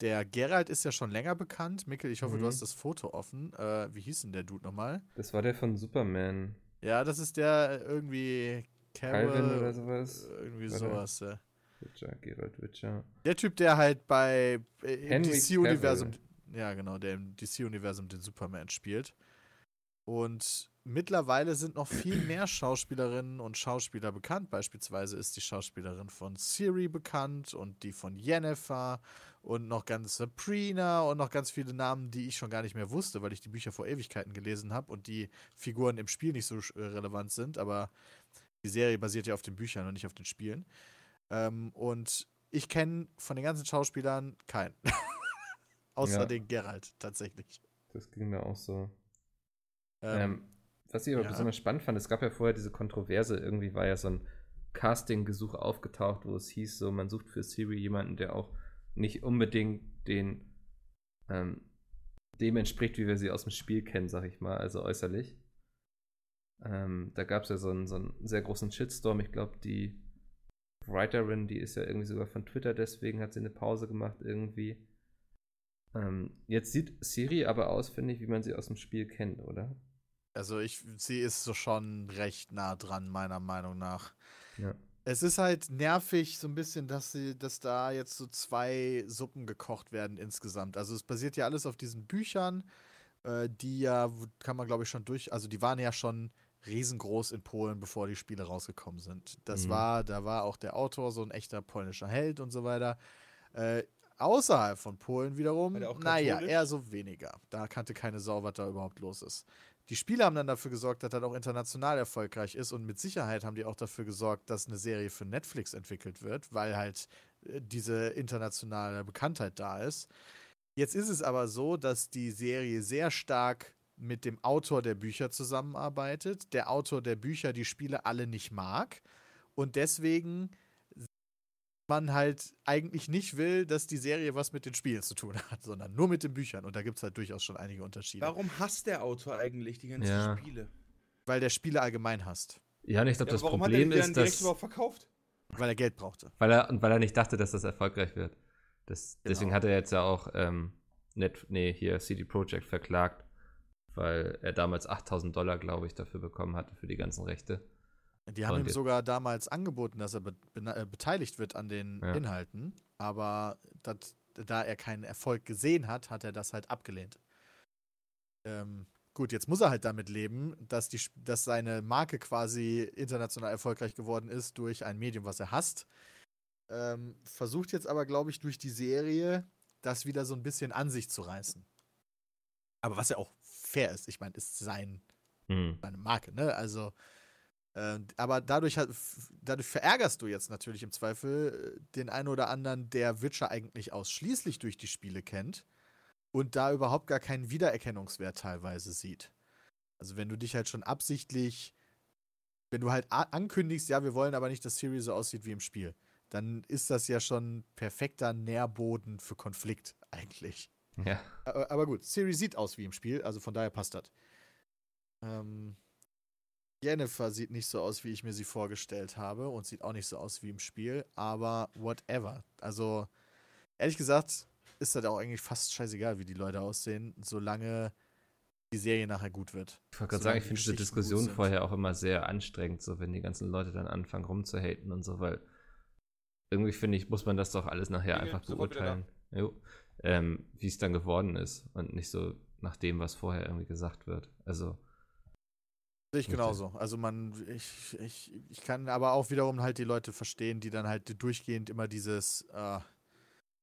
Der Geralt ist ja schon länger bekannt. Mikkel, ich hoffe, Mhm. du hast das Foto offen. Äh, wie hieß denn der Dude nochmal? Das war der von Superman. Ja, das ist der irgendwie Calvin Carol oder sowas. Irgendwie Warte. sowas. Äh. Witcher, Geralt Witcher. Der Typ, der halt bei äh, im DC-Universum, ja genau, der im DC-Universum den Superman spielt. Und mittlerweile sind noch viel mehr Schauspielerinnen und Schauspieler bekannt. Beispielsweise ist die Schauspielerin von Siri bekannt und die von Yennefer und noch ganz Sabrina und noch ganz viele Namen, die ich schon gar nicht mehr wusste, weil ich die Bücher vor Ewigkeiten gelesen habe und die Figuren im Spiel nicht so äh, relevant sind. Aber die Serie basiert ja auf den Büchern und nicht auf den Spielen. Ähm, und ich kenne von den ganzen Schauspielern keinen. Außer Ja. den Geralt, tatsächlich. Das ging mir auch so. Ähm, Ähm, was ich aber ja. besonders spannend fand, es gab ja vorher diese Kontroverse, irgendwie war ja so ein Casting-Gesuch aufgetaucht, wo es hieß, so man sucht für Siri jemanden, der auch nicht unbedingt den ähm, dem entspricht, wie wir sie aus dem Spiel kennen, sag ich mal, also äußerlich. Ähm, da gab es ja so einen, so einen sehr großen Shitstorm. Ich glaube, die Writerin, die ist ja irgendwie sogar von Twitter, deswegen hat sie eine Pause gemacht irgendwie. Ähm, jetzt sieht Siri aber aus, finde ich, wie man sie aus dem Spiel kennt, oder? also ich, sie ist so schon recht nah dran, meiner Meinung nach. Ja. Es ist halt nervig, so ein bisschen, dass sie, dass da jetzt so zwei Suppen gekocht werden insgesamt. Also es basiert ja alles auf diesen Büchern, äh, die ja, kann man glaube ich schon durch, also die waren ja schon riesengroß in Polen, bevor die Spiele rausgekommen sind. Das Mhm. war, da war auch der Autor so ein echter polnischer Held und so weiter. Äh, außerhalb von Polen wiederum, naja, eher so weniger. Da kannte keine Sau, was da überhaupt los ist. Die Spiele haben dann dafür gesorgt, dass das auch international erfolgreich ist und mit Sicherheit haben die auch dafür gesorgt, dass eine Serie für Netflix entwickelt wird, weil halt äh, diese internationale Bekanntheit da ist. Jetzt ist es aber so, dass die Serie sehr stark mit dem Autor der Bücher zusammenarbeitet. Der Autor der Bücher die Spiele alle nicht mag und deswegen man halt eigentlich nicht will, dass die Serie was mit den Spielen zu tun hat, sondern nur mit den Büchern. Und da gibt es halt durchaus schon einige Unterschiede. Warum hasst der Autor eigentlich die ganzen Ja. Spiele? Weil der Spiele allgemein hasst. Ja, und ich glaube, Ja, das warum Problem er ist, dass. überhaupt verkauft? Weil er Geld brauchte. Weil er, und weil er nicht dachte, dass das erfolgreich wird. Das, Deswegen Genau. hat er jetzt ja auch ähm, Net, nee, hier CD Projekt verklagt, weil er damals 8000 Dollar, glaube ich, dafür bekommen hatte für die ganzen Rechte. Die haben Und ihm sogar damals angeboten, dass er be bena- äh, beteiligt wird an den Ja. Inhalten, aber dat, da er keinen Erfolg gesehen hat, hat er das halt abgelehnt. Ähm, gut, jetzt muss er halt damit leben, dass, die, dass seine Marke quasi international erfolgreich geworden ist durch ein Medium, was er hasst. Ähm, versucht jetzt aber, glaube ich, durch die Serie das wieder so ein bisschen an sich zu reißen. Aber was ja auch fair ist, ich meine, ist sein Hm. seine Marke, ne? Also, äh, aber dadurch, hat, dadurch verärgerst du jetzt natürlich im Zweifel äh, den einen oder anderen, der Witcher eigentlich ausschließlich durch die Spiele kennt und da überhaupt gar keinen Wiedererkennungswert teilweise sieht. Also, wenn du dich halt schon absichtlich, wenn du halt ankündigst, ja, wir wollen aber nicht, dass Siri so aussieht wie im Spiel, dann ist das ja schon perfekter Nährboden für Konflikt eigentlich. Ja. Aber, aber gut, Siri sieht aus wie im Spiel, also von daher passt das. Ähm, Jennifer sieht nicht so aus, wie ich mir sie vorgestellt habe und sieht auch nicht so aus wie im Spiel, aber whatever. Also, ehrlich gesagt, ist das auch eigentlich fast scheißegal, wie die Leute aussehen, solange die Serie nachher gut wird. Ich wollte gerade sagen, ich die finde diese Diskussion vorher auch immer sehr anstrengend, so wenn die ganzen Leute dann anfangen rumzuhaten und so, weil irgendwie finde ich, muss man das doch alles nachher Inge, einfach beurteilen, jo, ähm, wie es dann geworden ist und nicht so nach dem, was vorher irgendwie gesagt wird. Also, Sehe ich genauso. Also man, ich, ich, ich kann aber auch wiederum halt die Leute verstehen, die dann halt durchgehend immer dieses, äh,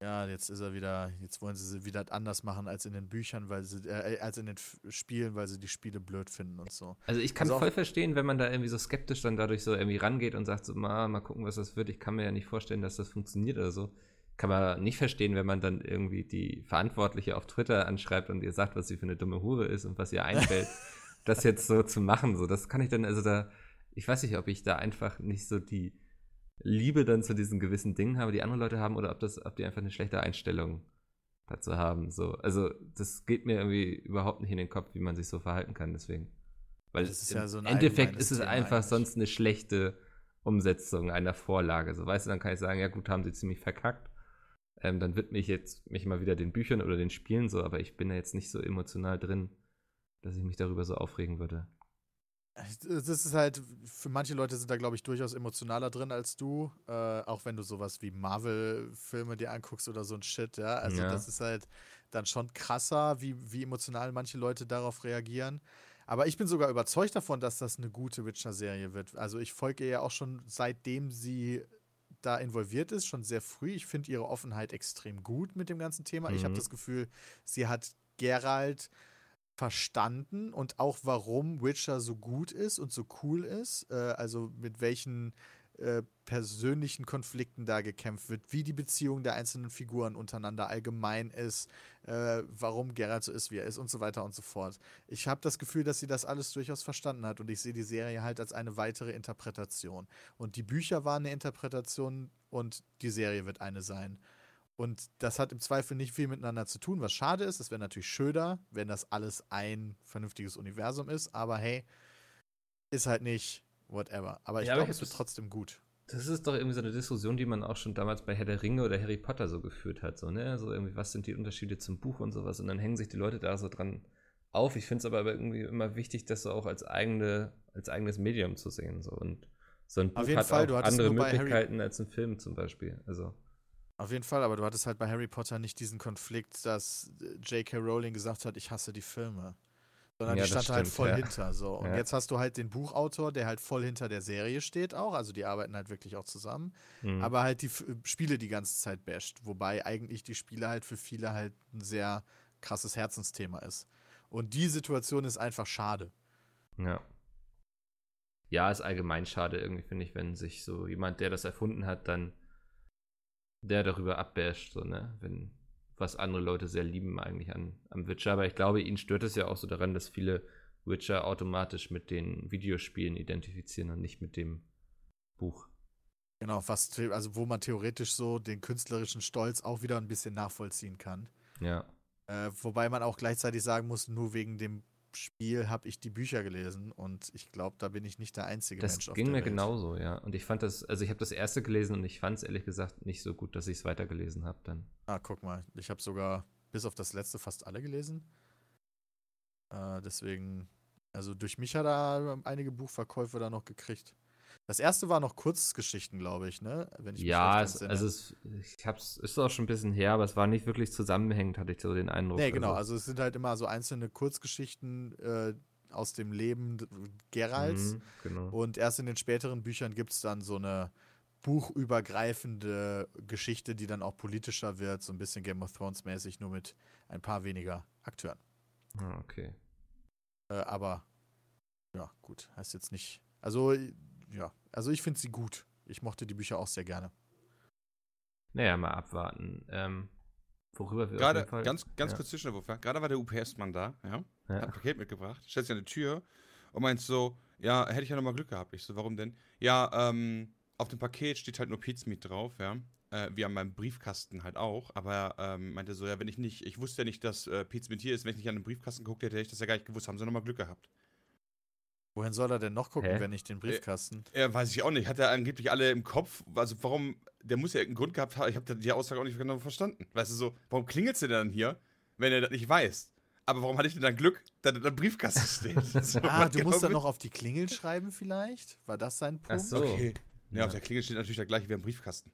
ja, jetzt ist er wieder, jetzt wollen sie wieder anders machen als in den Büchern, weil sie, äh, als in den Spielen, weil sie die Spiele blöd finden und so. Also ich kann Also voll verstehen, wenn man da irgendwie so skeptisch dann dadurch so irgendwie rangeht und sagt so, mal, mal gucken, was das wird. Ich kann mir ja nicht vorstellen, dass das funktioniert oder so. Kann man nicht verstehen, wenn man dann irgendwie die Verantwortliche auf Twitter anschreibt und ihr sagt, was sie für eine dumme Hure ist und was ihr einfällt, das jetzt so zu machen. So, das kann ich dann, also da, ich weiß nicht, ob ich da einfach nicht so die Liebe dann zu diesen gewissen Dingen habe, die andere Leute haben, oder ob das, ob die einfach eine schlechte Einstellung dazu haben. So, also das geht mir irgendwie überhaupt nicht in den Kopf, wie man sich so verhalten kann. Deswegen, weil Das ist im ja so ein Endeffekt ist es Thema einfach eigentlich. sonst eine schlechte Umsetzung einer Vorlage. So, weißt du, dann kann ich sagen, ja gut, haben sie ziemlich verkackt. Ähm, dann widme ich jetzt mich mal wieder den Büchern oder den Spielen so, aber ich bin da jetzt nicht so emotional drin, dass ich mich darüber so aufregen würde. Das ist halt, für manche Leute sind da, glaube ich, durchaus emotionaler drin als du. Äh, auch wenn du sowas wie Marvel-Filme dir anguckst oder so ein Shit, ja. Also Ja. das ist halt dann schon krasser, wie, wie emotional manche Leute darauf reagieren. Aber ich bin sogar überzeugt davon, dass das eine gute Witcher-Serie wird. Also ich folge ihr ja auch schon seitdem sie da involviert ist, schon sehr früh. Ich finde ihre Offenheit extrem gut mit dem ganzen Thema. Ich habe Mhm. das Gefühl, sie hat Geralt verstanden und auch warum Witcher so gut ist und so cool ist. Äh, also mit welchen äh, persönlichen Konflikten da gekämpft wird, wie die Beziehung der einzelnen Figuren untereinander allgemein ist, äh, warum Geralt so ist, wie er ist und so weiter und so fort. Ich habe das Gefühl, dass sie das alles durchaus verstanden hat und ich sehe die Serie halt als eine weitere Interpretation. Und die Bücher waren eine Interpretation und die Serie wird eine sein. Und das hat im Zweifel nicht viel miteinander zu tun, was schade ist. Es wäre natürlich schöner, wenn das alles ein vernünftiges Universum ist. Aber hey, ist halt nicht whatever. Aber ich Ja, glaube, es wird trotzdem gut. Das ist doch irgendwie so eine Diskussion, die man auch schon damals bei Herr der Ringe oder Harry Potter so geführt hat. So, ne? So irgendwie, was sind die Unterschiede zum Buch und sowas? Und dann hängen sich die Leute da so dran auf. Ich finde es aber irgendwie immer wichtig, das so auch als eigene, als eigenes Medium zu sehen. So. Und so ein Buch jeden hat Fall, auch andere bei Harry- Möglichkeiten als ein Film zum Beispiel. Also. Auf jeden Fall, aber du hattest halt bei Harry Potter nicht diesen Konflikt, dass J.K. Rowling gesagt hat, ich hasse die Filme. Sondern Ja, die stand halt stimmt, voll ja. hinter. So. Und Ja. jetzt hast du halt den Buchautor, der halt voll hinter der Serie steht auch. Also die arbeiten halt wirklich auch zusammen. hm. aber halt die F Spiele die ganze Zeit basht. Wobei eigentlich die Spiele halt für viele halt ein sehr krasses Herzensthema ist. Und die Situation ist einfach schade. Ja. Ja, ist allgemein schade irgendwie, finde ich, wenn sich so jemand, der das erfunden hat, dann der darüber abbasht, so, ne? Wenn, was andere Leute sehr lieben eigentlich an, am Witcher. Aber ich glaube, ihn stört es ja auch so daran, dass viele Witcher automatisch mit den Videospielen identifizieren und nicht mit dem Buch. Genau, was, also wo man theoretisch so den künstlerischen Stolz auch wieder ein bisschen nachvollziehen kann. Ja. Äh, wobei man auch gleichzeitig sagen muss, nur wegen dem Spiel habe ich die Bücher gelesen und ich glaube, da bin ich nicht der einzige Das Mensch auf ging der mir genauso, ja. Und ich fand das, also ich habe das erste gelesen und ich fand es ehrlich gesagt nicht so gut, dass ich es weitergelesen habe dann. Ah, guck mal, ich habe sogar bis auf das letzte fast alle gelesen. Äh, deswegen, also durch mich hat er einige Buchverkäufe da noch gekriegt. Das erste war noch Kurzgeschichten, glaube ich, ne? Wenn ich mich Ja, es, also es, ich hab's, ist auch schon ein bisschen her, aber es war nicht wirklich zusammenhängend, hatte ich so den Eindruck. Nee, genau. Also es sind halt immer so einzelne Kurzgeschichten äh, aus dem Leben Geralds. Mhm, genau. Und erst in den späteren Büchern gibt es dann so eine buchübergreifende Geschichte, die dann auch politischer wird, so ein bisschen Game of Thrones mäßig, nur mit ein paar weniger Akteuren. Ah, okay. Äh, aber ja, gut, heißt jetzt nicht. Also, ja, also ich finde sie gut. Ich mochte die Bücher auch sehr gerne. Naja, mal abwarten. Ähm, worüber wir Gerade, ganz, ganz ja. kurz Zwischenwurf, ja. Gerade war der UPS-Mann da, ja. Hat ein Ja. Paket mitgebracht, stellt sich an die Tür und meint so, ja, hätte ich ja nochmal Glück gehabt. Ich so, warum denn? Ja, ähm, auf dem Paket steht halt nur Pizmeat drauf, ja. Äh, wie an meinem Briefkasten halt auch. Aber ähm, meinte so, ja, wenn ich nicht, ich wusste ja nicht, dass äh, Pizmeat hier ist, wenn ich nicht an den Briefkasten geguckt hätte, hätte ich das ja gar nicht gewusst. Haben sie nochmal Glück gehabt. Wohin soll er denn noch gucken, Hä? wenn nicht den Briefkasten? Ja, weiß ich auch nicht. Hat er angeblich alle im Kopf? Also warum, der muss ja irgendeinen Grund gehabt haben. Ich habe die Aussage auch nicht genau verstanden. Weißt du so, warum klingelt du dann hier, wenn er das nicht weiß? Aber warum hatte ich denn dann Glück, dass er da im Briefkasten steht? So, Ah, du genau musst dann mit- noch auf die Klingel schreiben vielleicht? War das sein Punkt? Ach so. Okay. Ja, Ja. auf der Klingel steht natürlich der gleiche wie am Briefkasten.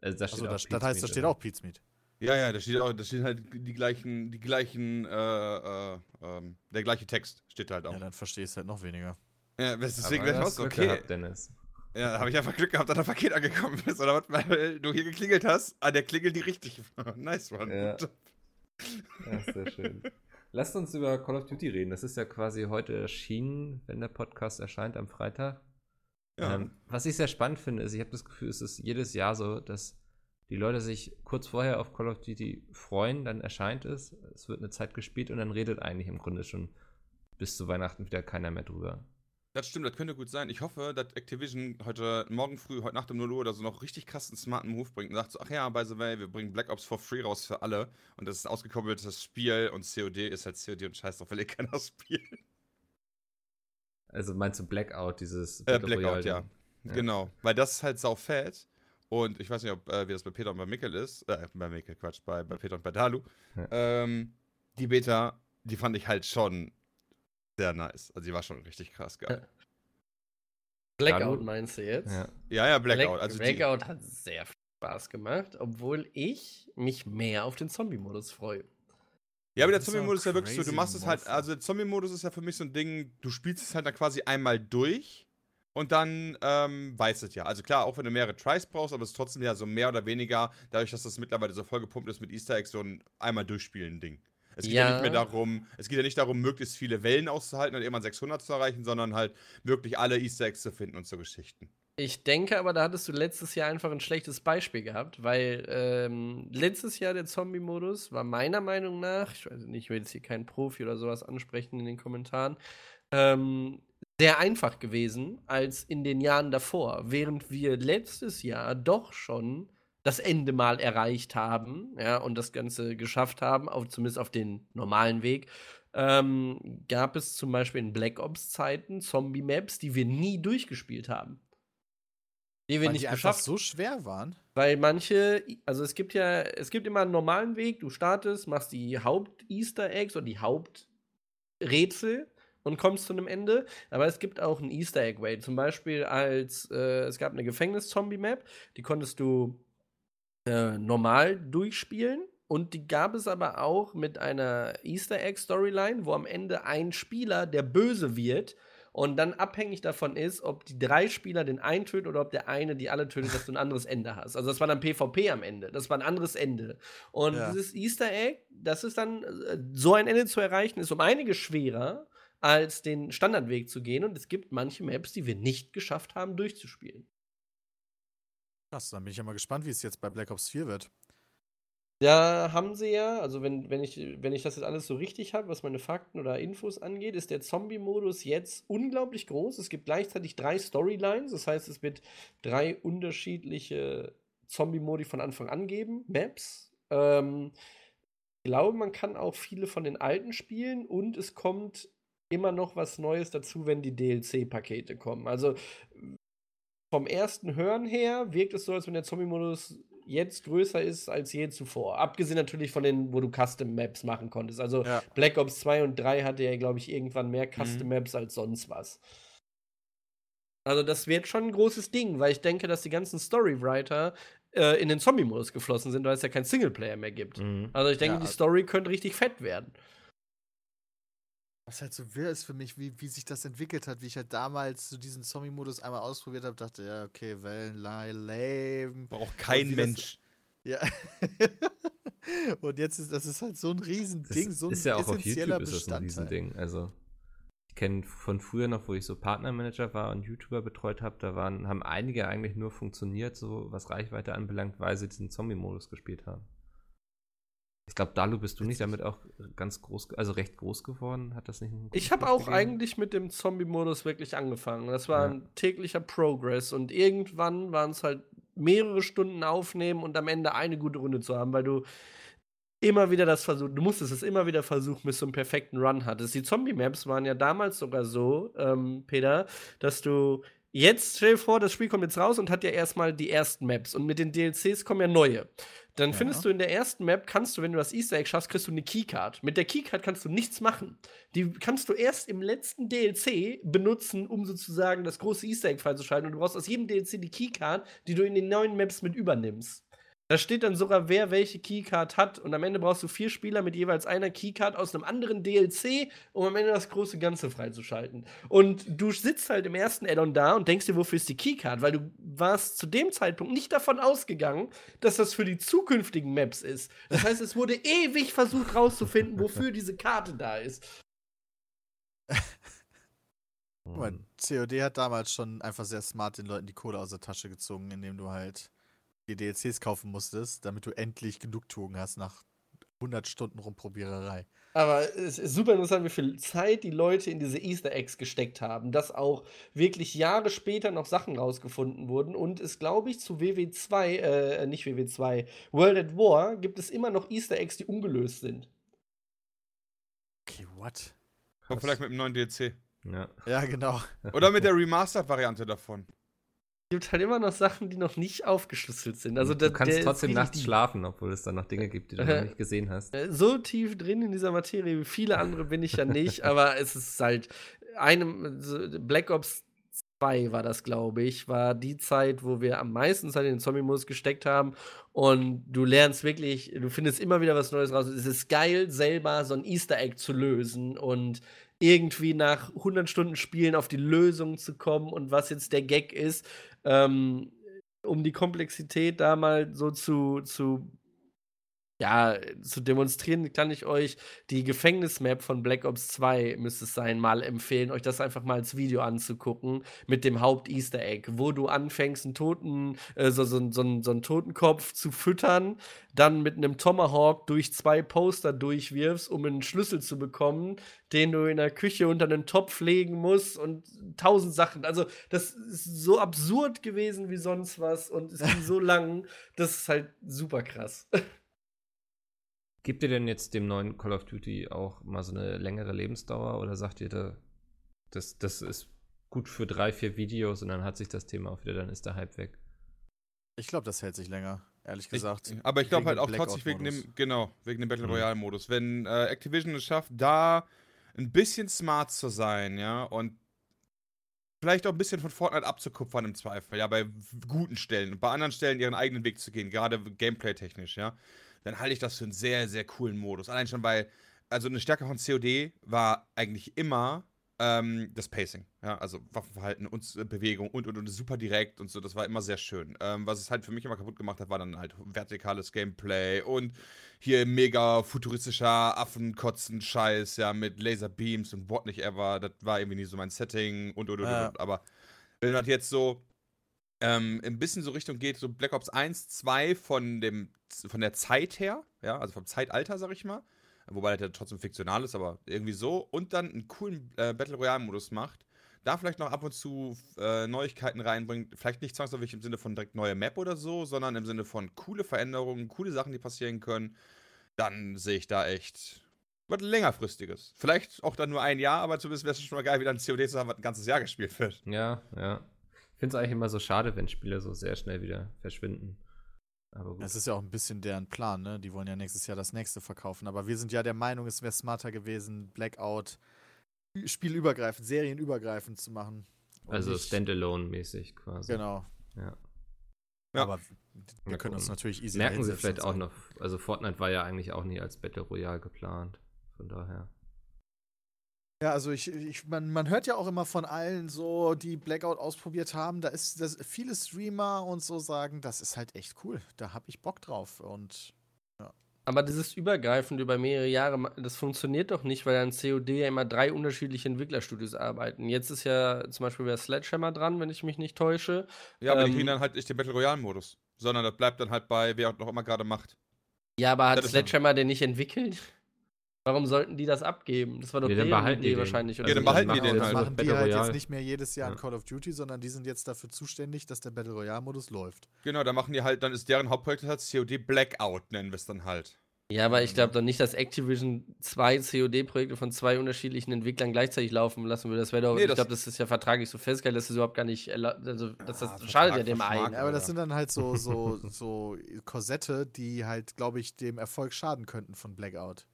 Also, da steht auch das, das heißt, da steht auch Pizmeat. Ja, ja, da steht auch, da steht halt die gleichen, die gleichen, äh, äh, ähm, der gleiche Text steht halt auch. Ja, dann verstehst du halt noch weniger. Ja, deswegen wäre ich du auch okay. gehabt, Dennis. Ja, da habe ich einfach Glück gehabt, dass das Paket angekommen ist. Oder was, weil du hier geklingelt hast, an der Klingel die richtige war. nice one. Ja. Ja, sehr schön. Lasst uns über Call of Duty reden. Das ist ja quasi heute erschienen, wenn der Podcast erscheint, am Freitag. Ja. Ähm, was ich sehr spannend finde, ist, ich habe das Gefühl, es ist jedes Jahr so, dass die Leute sich kurz vorher auf Call of Duty freuen, dann erscheint es, es wird eine Zeit gespielt und dann redet eigentlich im Grunde schon bis zu Weihnachten wieder keiner mehr drüber. Das stimmt, das könnte gut sein. Ich hoffe, dass Activision heute morgen früh, heute Nacht um 0 Uhr oder so noch richtig krassen smarten Move bringt und sagt so, ach ja, by the way, wir bringen Black Ops for free raus für alle und das ist ein ausgekoppeltes Spiel und COD ist halt COD und scheiß drauf, will eh keiner spielen. Also meinst du Blackout, dieses Äh, Battle Blackout, ja. Ja. Genau, weil das ist halt sau fett und ich weiß nicht, ob, äh, wie das bei Peter und bei Mikkel ist, äh, bei Mikkel, Quatsch, bei, bei Peter und bei Dalu. Ja. Ähm, die Beta, die fand ich halt schon sehr nice. Also die war schon richtig krass geil. Blackout Dalu- meinst du jetzt? Ja. Ja, ja, Blackout. Black, also die, Blackout hat sehr viel Spaß gemacht, obwohl ich mich mehr auf den Zombie-Modus freue. Ja, aber der Zombie-Modus ist ja wirklich so, du machst es halt, also der Zombie-Modus ist ja für mich so ein Ding, du spielst es halt dann quasi einmal durch und dann ähm, weiß es ja. Also klar, auch wenn du mehrere Tries brauchst, aber es ist trotzdem ja so mehr oder weniger, dadurch, dass das mittlerweile so vollgepumpt ist mit Easter Eggs, so ein einmal durchspielen Ding. Es geht ja. Ja. nicht mehr darum, es geht ja nicht darum, möglichst viele Wellen auszuhalten und irgendwann 600 zu erreichen, sondern halt wirklich alle Easter Eggs zu finden und so Geschichten. Ich denke aber, da hattest du letztes Jahr einfach ein schlechtes Beispiel gehabt, weil ähm, letztes Jahr der Zombie-Modus war meiner Meinung nach, ich weiß nicht, ich will jetzt hier keinen Profi oder sowas ansprechen in den Kommentaren, ähm, sehr einfach gewesen als in den Jahren davor, während wir letztes Jahr doch schon das Ende mal erreicht haben, ja, und das Ganze geschafft haben, auf, zumindest auf den normalen Weg, ähm, gab es zum Beispiel in Black Ops-Zeiten Zombie-Maps, die wir nie durchgespielt haben. Die wir Weil nicht die einfach geschafft so schwer waren. weil manche, also es gibt ja, es gibt immer einen normalen Weg, du startest, machst die Haupt-Easter Eggs oder die Haupträtsel und kommst zu einem Ende. Aber es gibt auch einen Easter Egg Way. Zum Beispiel als, äh, es gab eine Gefängnis-Zombie-Map, die konntest du äh, normal durchspielen. Und die gab es aber auch mit einer Easter Egg Storyline, wo am Ende ein Spieler der Böse wird und dann abhängig davon ist, ob die drei Spieler den einen töten oder ob der eine die alle tötet, dass du ein anderes Ende hast. Also das war dann PvP am Ende. Das war ein anderes Ende. Und Ja. dieses Easter Egg, das ist dann, äh, so ein Ende zu erreichen, ist um einiges schwerer, als den Standardweg zu gehen. Und es gibt manche Maps, die wir nicht geschafft haben, durchzuspielen. Krass, dann bin ich ja mal gespannt, wie es jetzt bei Black Ops 4 wird. Da haben sie ja, also wenn, wenn, ich, wenn ich das jetzt alles so richtig habe, was meine Fakten oder Infos angeht, ist der Zombie-Modus jetzt unglaublich groß. Es gibt gleichzeitig drei Storylines, das heißt, es wird drei unterschiedliche Zombie-Modi von Anfang an geben, Maps. Ähm, ich glaube, man kann auch viele von den alten spielen und es kommt immer noch was Neues dazu, wenn die DLC-Pakete kommen. Also vom ersten Hören her wirkt es so, als wenn der Zombie-Modus jetzt größer ist als je zuvor. Abgesehen natürlich von den, wo du Custom Maps machen konntest. Also Ja. Black Ops 2 und 3 hatte ja, glaube ich, irgendwann mehr Custom Mhm. Maps als sonst was. Also das wird schon ein großes Ding, weil ich denke, dass die ganzen Storywriter äh, in den Zombie-Modus geflossen sind, weil es ja kein Singleplayer mehr gibt. Mhm. Also ich denke, Ja. die Story könnte richtig fett werden. Was halt so wirr ist für mich, wie, wie sich das entwickelt hat, wie ich halt damals so diesen Zombie-Modus einmal ausprobiert habe, dachte, ja, okay, Wellenlei, lame. Braucht kein wie das- Mensch. Ja. Und jetzt ist das ist halt so ein Das Riesending, so ein ist ja auch auf YouTube ist das ein. Riesending. Also ich kenne von früher noch, wo ich so Partnermanager war und YouTuber betreut habe, da waren, haben einige eigentlich nur funktioniert, so was Reichweite anbelangt, weil sie diesen Zombie-Modus gespielt haben. Ich glaube, Dalu bist du nicht damit auch ganz groß, also recht groß geworden? Hat das nicht? Ich habe auch gegeben? eigentlich mit dem Zombie-Modus wirklich angefangen. Das war Ja. ein täglicher Progress und irgendwann waren es halt mehrere Stunden aufnehmen und am Ende eine gute Runde zu haben, weil du immer wieder das versucht, du musstest es immer wieder versuchen, bis du einen perfekten Run hattest. Die Zombie-Maps waren ja damals sogar so, ähm, Peter, dass du jetzt, stell dir vor, das Spiel kommt jetzt raus und hat ja erstmal die ersten Maps und mit den DLCs kommen ja neue. Dann Ja. findest du in der ersten Map, kannst du, wenn du das Easter Egg schaffst, kriegst du eine Keycard. Mit der Keycard kannst du nichts machen. Die kannst du erst im letzten DLC benutzen, um sozusagen das große Easter Egg freizuschalten. Und du brauchst aus jedem DLC die Keycard, die du in den neuen Maps mit übernimmst. Da steht dann sogar, wer welche Keycard hat. Und am Ende brauchst du vier Spieler mit jeweils einer Keycard aus einem anderen DLC, um am Ende das große Ganze freizuschalten. Und du sitzt halt im ersten Addon da und denkst dir, wofür ist die Keycard? Weil du warst zu dem Zeitpunkt nicht davon ausgegangen, dass das für die zukünftigen Maps ist. Das heißt, es wurde ewig versucht rauszufinden, wofür diese Karte da ist. Guck mal. COD hat damals schon einfach sehr smart den Leuten die Kohle aus der Tasche gezogen, indem du halt die DLCs kaufen musstest, damit du endlich Genugtuung hast nach 100 Stunden Rumprobiererei. Aber es ist super interessant, wie viel Zeit die Leute in diese Easter Eggs gesteckt haben, dass auch wirklich Jahre später noch Sachen rausgefunden wurden und es, glaube ich, zu WW2, äh, nicht WW2, World at War gibt es immer noch Easter Eggs, die ungelöst sind. Okay, what? Kommt vielleicht mit einem neuen DLC. Ja. Ja, genau. Oder mit der Remastered-Variante davon. Es gibt halt immer noch Sachen, die noch nicht aufgeschlüsselt sind. Also du da- kannst trotzdem nachts schlafen, obwohl es da noch Dinge gibt, die du noch nicht gesehen hast. Äh, So tief drin in dieser Materie wie viele andere bin ich ja nicht, aber es ist halt einem Black Ops 2 war das, glaube ich, war die Zeit, wo wir am meisten Zeit in den Zombie-Modus gesteckt haben und du lernst wirklich, du findest immer wieder was Neues raus. Es ist geil, selber so ein Easter Egg zu lösen und irgendwie nach 100 Stunden Spielen auf die Lösung zu kommen und was jetzt der Gag ist, ähm, um die Komplexität da mal so zu, zu ja, zu demonstrieren, kann ich euch die Gefängnismap von Black Ops 2, müsste es sein, mal empfehlen, euch das einfach mal als Video anzugucken mit dem Haupt-Easter Egg, wo du anfängst, einen Toten, äh, so, so, so, so einen Totenkopf zu füttern, dann mit einem Tomahawk durch zwei Poster durchwirfst, um einen Schlüssel zu bekommen, den du in der Küche unter einen Topf legen musst und tausend Sachen. Also, das ist so absurd gewesen wie sonst was und es ging so lang, das ist halt super krass. Gibt ihr denn jetzt dem neuen Call of Duty auch mal so eine längere Lebensdauer oder sagt ihr, da, das, das ist gut für drei, vier Videos und dann hat sich das Thema auch wieder, dann ist der Hype weg? Ich glaube, das hält sich länger, ehrlich gesagt. Ich, aber ich glaube halt auch trotzdem wegen dem, genau, wegen dem Battle Mhm. Royale-Modus. Wenn äh, Activision es schafft, da ein bisschen smart zu sein, ja, und vielleicht auch ein bisschen von Fortnite abzukupfern im Zweifel, ja, bei guten Stellen und bei anderen Stellen ihren eigenen Weg zu gehen, gerade gameplay-technisch, ja, dann halte ich das für einen sehr, sehr coolen Modus. Allein schon, weil, also eine Stärke von COD war eigentlich immer ähm, das Pacing, ja, also Waffenverhalten und äh, Bewegung und, und, und super direkt und so, das war immer sehr schön. Ähm, was es halt für mich immer kaputt gemacht hat, war dann halt vertikales Gameplay und hier mega futuristischer Affenkotzen-Scheiß, ja, mit Laserbeams und what nicht ever, das war irgendwie nie so mein Setting und, und, und, Ja. und. aber wenn das jetzt so ähm, ein bisschen so Richtung geht, so Black Ops 1, 2 von dem, von der Zeit her, ja, also vom Zeitalter, sag ich mal, wobei ja trotzdem fiktional ist, aber irgendwie so, und dann einen coolen äh, Battle Royale-Modus macht, da vielleicht noch ab und zu äh, Neuigkeiten reinbringt, vielleicht nicht zwangsläufig im Sinne von direkt neue Map oder so, sondern im Sinne von coole Veränderungen, coole Sachen, die passieren können, dann sehe ich da echt Was längerfristiges. Vielleicht auch dann nur ein Jahr, aber zumindest wäre es schon mal geil, wieder ein COD zu haben, was ein ganzes Jahr gespielt wird. Ja, ja. Ich finde es eigentlich immer so schade, wenn Spiele so sehr schnell wieder verschwinden. Aber gut. Das ist ja auch ein bisschen deren Plan, ne? Die wollen ja nächstes Jahr das nächste verkaufen. Aber wir sind ja der Meinung, es wäre smarter gewesen, Blackout spielübergreifend, serienübergreifend zu machen. Also Standalone-mäßig quasi. Genau. Ja. Ja. Aber wir können uns natürlich easy Merken sie vielleicht auch noch. Also Fortnite war ja eigentlich auch nie als Battle Royale geplant. Von daher. Ja, also ich, ich man, man hört ja auch immer von allen so, die Blackout ausprobiert haben, da ist das viele Streamer und so sagen, das ist halt echt cool. Da hab ich Bock drauf. Und Aber dieses übergreifend über mehrere Jahre, das funktioniert doch nicht, weil an COD ja immer drei unterschiedliche Entwicklerstudios arbeiten. Jetzt ist ja zum Beispiel der Sledgehammer dran, wenn ich mich nicht täusche. Ja, aber die Ähm, kriegen dann halt nicht den Battle Royale-Modus. Sondern das bleibt dann halt bei, wer auch noch immer gerade macht. Ja, aber hat Das Sledgehammer den nicht entwickelt? Warum sollten die das abgeben? Das war doch Nee, dann deren behalten die Idee den. wahrscheinlich. Also Ja, dann dann behalten die machen den das halt. so machen die halt jetzt nicht mehr jedes Jahr in Ja. Call of Duty, sondern die sind jetzt dafür zuständig, dass der Battle Royale-Modus läuft. Genau, da machen die halt, dann ist deren Hauptprojekt halt COD Blackout, nennen wir es dann halt. Ja, aber ich glaube doch nicht, dass Activision zwei COD-Projekte von zwei unterschiedlichen Entwicklern gleichzeitig laufen lassen würde. Das wäre doch, Nee, ich das- glaube, das ist ja vertraglich so festgehalten, dass das überhaupt gar nicht, also, dass das Ah, schadet ja dem einen. Ja, aber das Ja. sind dann halt so, so, so Korsette, die halt, glaube ich, dem Erfolg schaden könnten von Blackout.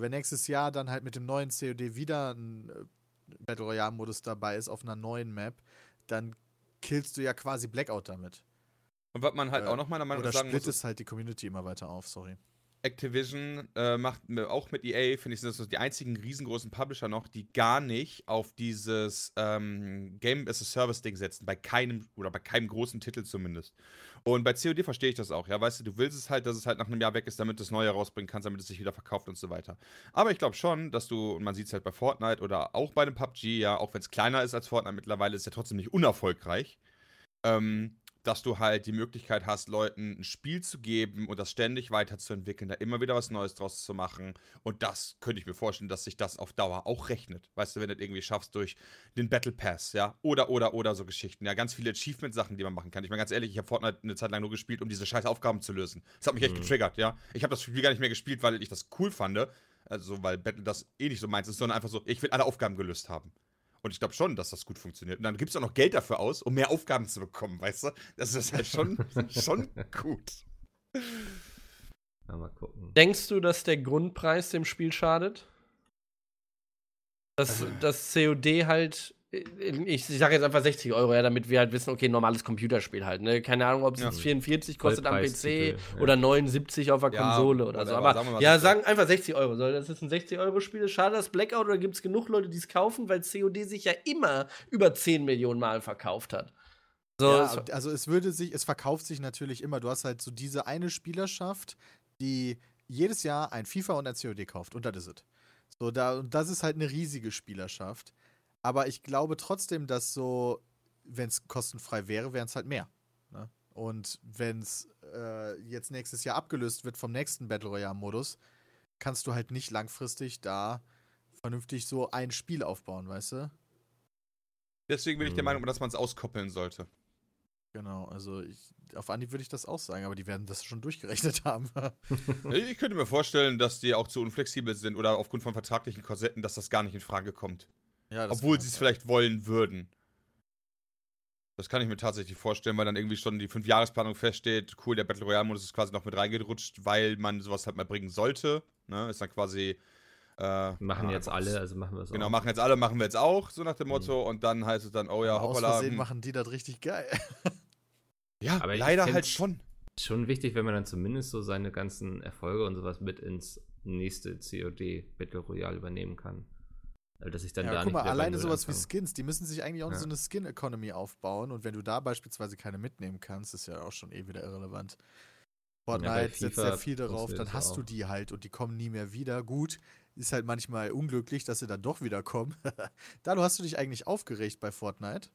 Wenn nächstes Jahr dann halt mit dem neuen COD wieder ein äh, Battle Royale-Modus dabei ist auf einer neuen Map, dann killst du ja quasi Blackout damit. Und was man halt Äh, auch noch meiner Meinung Oder nach sagen muss, ist, splittest halt die Community immer weiter auf, sorry. Activision äh, macht auch mit EA, finde ich, sind das so die einzigen riesengroßen Publisher noch, die gar nicht auf dieses ähm, Game as a Service Ding setzen. Bei keinem oder bei keinem großen Titel zumindest. Und bei COD verstehe ich das auch. Ja, weißt du, du willst es halt, dass es halt nach einem Jahr weg ist, damit du das Neue rausbringen kannst, damit es sich wieder verkauft und so weiter. Aber ich glaube schon, dass du, und man sieht es halt bei Fortnite oder auch bei einem PUBG, ja, auch wenn es kleiner ist als Fortnite mittlerweile, ist es ja trotzdem nicht unerfolgreich. Ähm, dass du halt die Möglichkeit hast, Leuten ein Spiel zu geben und das ständig weiterzuentwickeln, da immer wieder was Neues draus zu machen. Und das könnte ich mir vorstellen, dass sich das auf Dauer auch rechnet. Weißt du, wenn du das irgendwie schaffst durch den Battle Pass, ja, oder, oder, oder so Geschichten. Ja, ganz viele Achievement-Sachen, die man machen kann. Ich meine, ganz ehrlich, ich habe Fortnite eine Zeit lang nur gespielt, um diese scheiß Aufgaben zu lösen. Das hat mich echt Mhm. getriggert, ja. Ich habe das Spiel gar nicht mehr gespielt, weil ich das cool fand. Also, weil Battle das eh nicht so meins ist, sondern einfach so, ich will alle Aufgaben gelöst haben. Und ich glaube schon, dass das gut funktioniert. Und dann gibst du auch noch Geld dafür aus, um mehr Aufgaben zu bekommen, weißt du? Das ist halt schon, schon gut. Ja, mal gucken. Denkst du, dass der Grundpreis dem Spiel schadet? Dass das COD halt, ich, ich sage jetzt einfach 60 Euro, ja, damit wir halt wissen, okay, normales Computerspiel halt, ne? Keine Ahnung, ob es Ja. jetzt 44 kostet am PC Vollpreistitel, ja. oder 79 auf der Ja, Konsole oder so. whatever, Aber sagen mal ja, 60. sagen einfach 60 Euro. Soll das ist ein 60-Euro-Spiel? Ist Schade das Blackout oder gibt es genug Leute, die es kaufen, weil COD sich ja immer über 10 Millionen Mal verkauft hat? So, ja, also es würde sich, es verkauft sich natürlich immer. Du hast halt so diese eine Spielerschaft, die jedes Jahr ein FIFA und ein COD kauft und das ist es. So, da, und das ist halt eine riesige Spielerschaft. Aber ich glaube trotzdem, dass so, wenn es kostenfrei wäre, wären es halt mehr. Ne? Und wenn es äh, jetzt nächstes Jahr abgelöst wird vom nächsten Battle Royale-Modus, kannst du halt nicht langfristig da vernünftig so ein Spiel aufbauen, weißt du? Deswegen bin ich der Mhm. Meinung, dass man es auskoppeln sollte. Genau, also ich, auf Anhieb würde ich das auch sagen, aber die werden das schon durchgerechnet haben. Ich könnte mir vorstellen, dass die auch zu unflexibel sind oder aufgrund von vertraglichen Korsetten, dass das gar nicht in Frage kommt. Ja, das Obwohl sie es vielleicht wollen würden. Das kann ich mir tatsächlich vorstellen, weil dann irgendwie schon die Fünfjahresplanung feststeht. Cool, der Battle Royale-Modus ist quasi noch mit reingerutscht, weil man sowas halt mal bringen sollte. Ne? Ist dann quasi. Äh, Machen jetzt alle, also machen wir es Genau, auch. machen jetzt alle, machen wir jetzt auch, so nach dem Motto. Und dann heißt es dann, oh ja, Aber Aus hoppala. Versehen hm. machen die das richtig geil. Ja, Aber leider halt schon. Schon wichtig, wenn man dann zumindest so seine ganzen Erfolge und sowas mit ins nächste COD Battle Royale übernehmen kann. Also, dass ich dann ja, da guck nicht mal, alleine sowas wie anfange. Skins, die müssen sich eigentlich auch Ja. so eine Skin-Economy aufbauen und wenn du da beispielsweise keine mitnehmen kannst, ist ja auch schon eh wieder irrelevant. Fortnite setzt FIFA ja viel darauf, dann hast du auch. die halt und die kommen nie mehr wieder. Gut, ist halt manchmal unglücklich, dass sie dann doch wieder kommen. Dalu, hast du dich eigentlich aufgeregt bei Fortnite?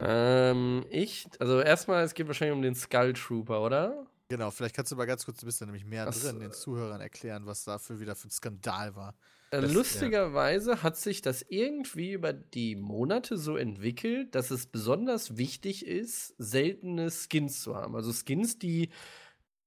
ähm, ich, also erstmal, es geht wahrscheinlich um den Skull Trooper, oder? Genau, vielleicht kannst du mal ganz kurz, du bist da nämlich mehr Das, drin, den äh, Zuhörern erklären, was dafür wieder für ein Skandal war. Äh, Das- Lustigerweise hat sich das irgendwie über die Monate so entwickelt, dass es besonders wichtig ist, seltene Skins zu haben. Also Skins, die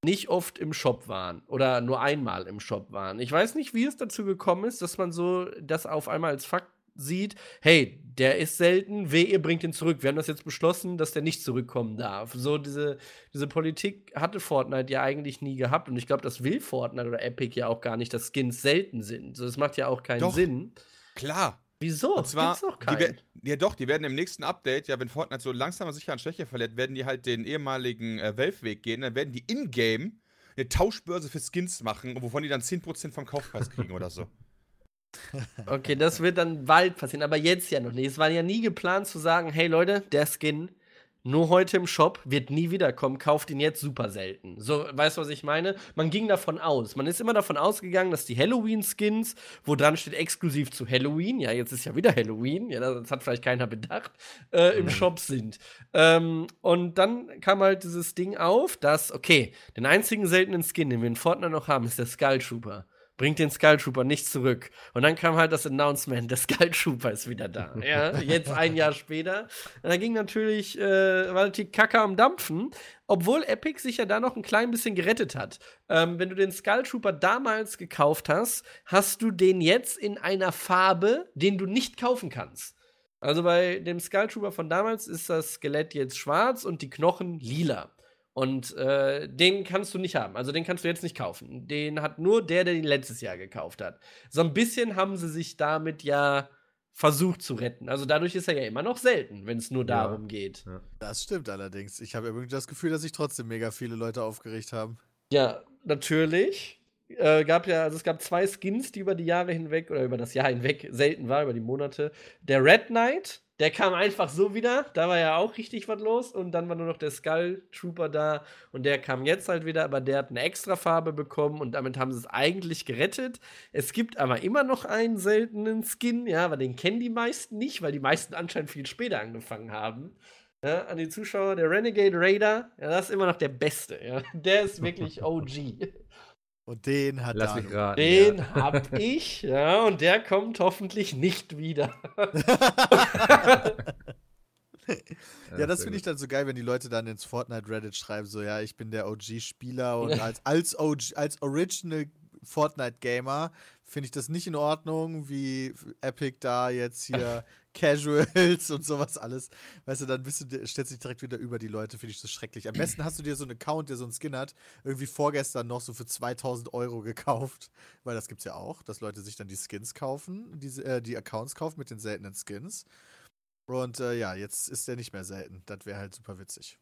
nicht oft im Shop waren oder nur einmal im Shop waren. Ich weiß nicht, wie es dazu gekommen ist, dass man so das auf einmal als Fakt sieht, hey, der ist selten, weh, ihr bringt ihn zurück. Wir haben das jetzt beschlossen, dass der nicht zurückkommen darf. So diese, diese Politik hatte Fortnite ja eigentlich nie gehabt und ich glaube, das will Fortnite oder Epic ja auch gar nicht, dass Skins selten sind. So, das macht ja auch keinen Doch. Sinn. Klar. Wieso? Und zwar, Gibt's doch die keinen. wer- ja doch, die werden im nächsten Update, ja, wenn Fortnite so langsam aber sicher an Schwäche verliert, werden die halt den ehemaligen äh, Valve-Weg gehen. Dann werden die in-game eine Tauschbörse für Skins machen, wovon die dann 10% vom Kaufpreis kriegen oder so. Okay, das wird dann bald passieren, aber jetzt ja noch nicht. Es war ja nie geplant zu sagen, hey Leute, der Skin nur heute im Shop wird nie wiederkommen, kauft ihn jetzt super selten. So, weißt du, was ich meine? Man ging davon aus. Man ist immer davon ausgegangen, dass die Halloween-Skins, wo dran steht exklusiv zu Halloween, ja, jetzt ist ja wieder Halloween, ja, das hat vielleicht keiner bedacht, äh, im Shop sind. Ähm, und dann kam halt dieses Ding auf, dass, okay, den einzigen seltenen Skin, den wir in Fortnite noch haben, ist der Skull Trooper bringt den Skull Trooper nicht zurück. Und dann kam halt das Announcement, der Skull Trooper ist wieder da. Ja, jetzt ein Jahr später. Und da ging natürlich, äh, war die Kacke am Dampfen, obwohl Epic sich ja da noch ein klein bisschen gerettet hat. Ähm, wenn du den Skull Trooper damals gekauft hast, hast du den jetzt in einer Farbe, den du nicht kaufen kannst. Also bei dem Skull Trooper von damals ist das Skelett jetzt schwarz und die Knochen lila. Und äh, den kannst du nicht haben. Also den kannst du jetzt nicht kaufen. Den hat nur der, der den letztes Jahr gekauft hat. So ein bisschen haben sie sich damit ja versucht zu retten. Also dadurch ist er ja immer noch selten, wenn es nur Ja. darum geht. Das stimmt allerdings. Ich habe irgendwie das Gefühl, dass sich trotzdem mega viele Leute aufgeregt haben. Ja, natürlich. Äh, gab ja, also es gab zwei Skins, die über die Jahre hinweg oder über das Jahr hinweg selten waren, über die Monate. Der Red Knight, der kam einfach so wieder, da war ja auch richtig was los und dann war nur noch der Skull Trooper da und der kam jetzt halt wieder, aber der hat eine extra Farbe bekommen und damit haben sie es eigentlich gerettet. Es gibt aber immer noch einen seltenen Skin, ja, aber den kennen die meisten nicht, weil die meisten anscheinend viel später angefangen haben. Ja, an die Zuschauer, der Renegade Raider, ja, das ist immer noch der Beste, ja. Der ist wirklich OG. Und den hat Lass mich raten. Den ja. hab ich, ja, und der kommt hoffentlich nicht wieder. Ja, das finde ich dann so geil, wenn die Leute dann ins Fortnite Reddit schreiben, so ja, ich bin der OG-Spieler und als, als OG, als Original Fortnite-Gamer finde ich das nicht in Ordnung, wie Epic da jetzt hier Casuals und sowas alles. Weißt du, dann bist du, stellst dich direkt wieder über die Leute, finde ich das schrecklich. Am besten hast du dir so einen Account, der so einen Skin hat, irgendwie vorgestern noch so für 2000 Euro gekauft, weil das gibt's ja auch, dass Leute sich dann die Skins kaufen, diese, äh, die Accounts kaufen mit den seltenen Skins. Und äh, ja, jetzt ist der nicht mehr selten. Das wäre halt super witzig.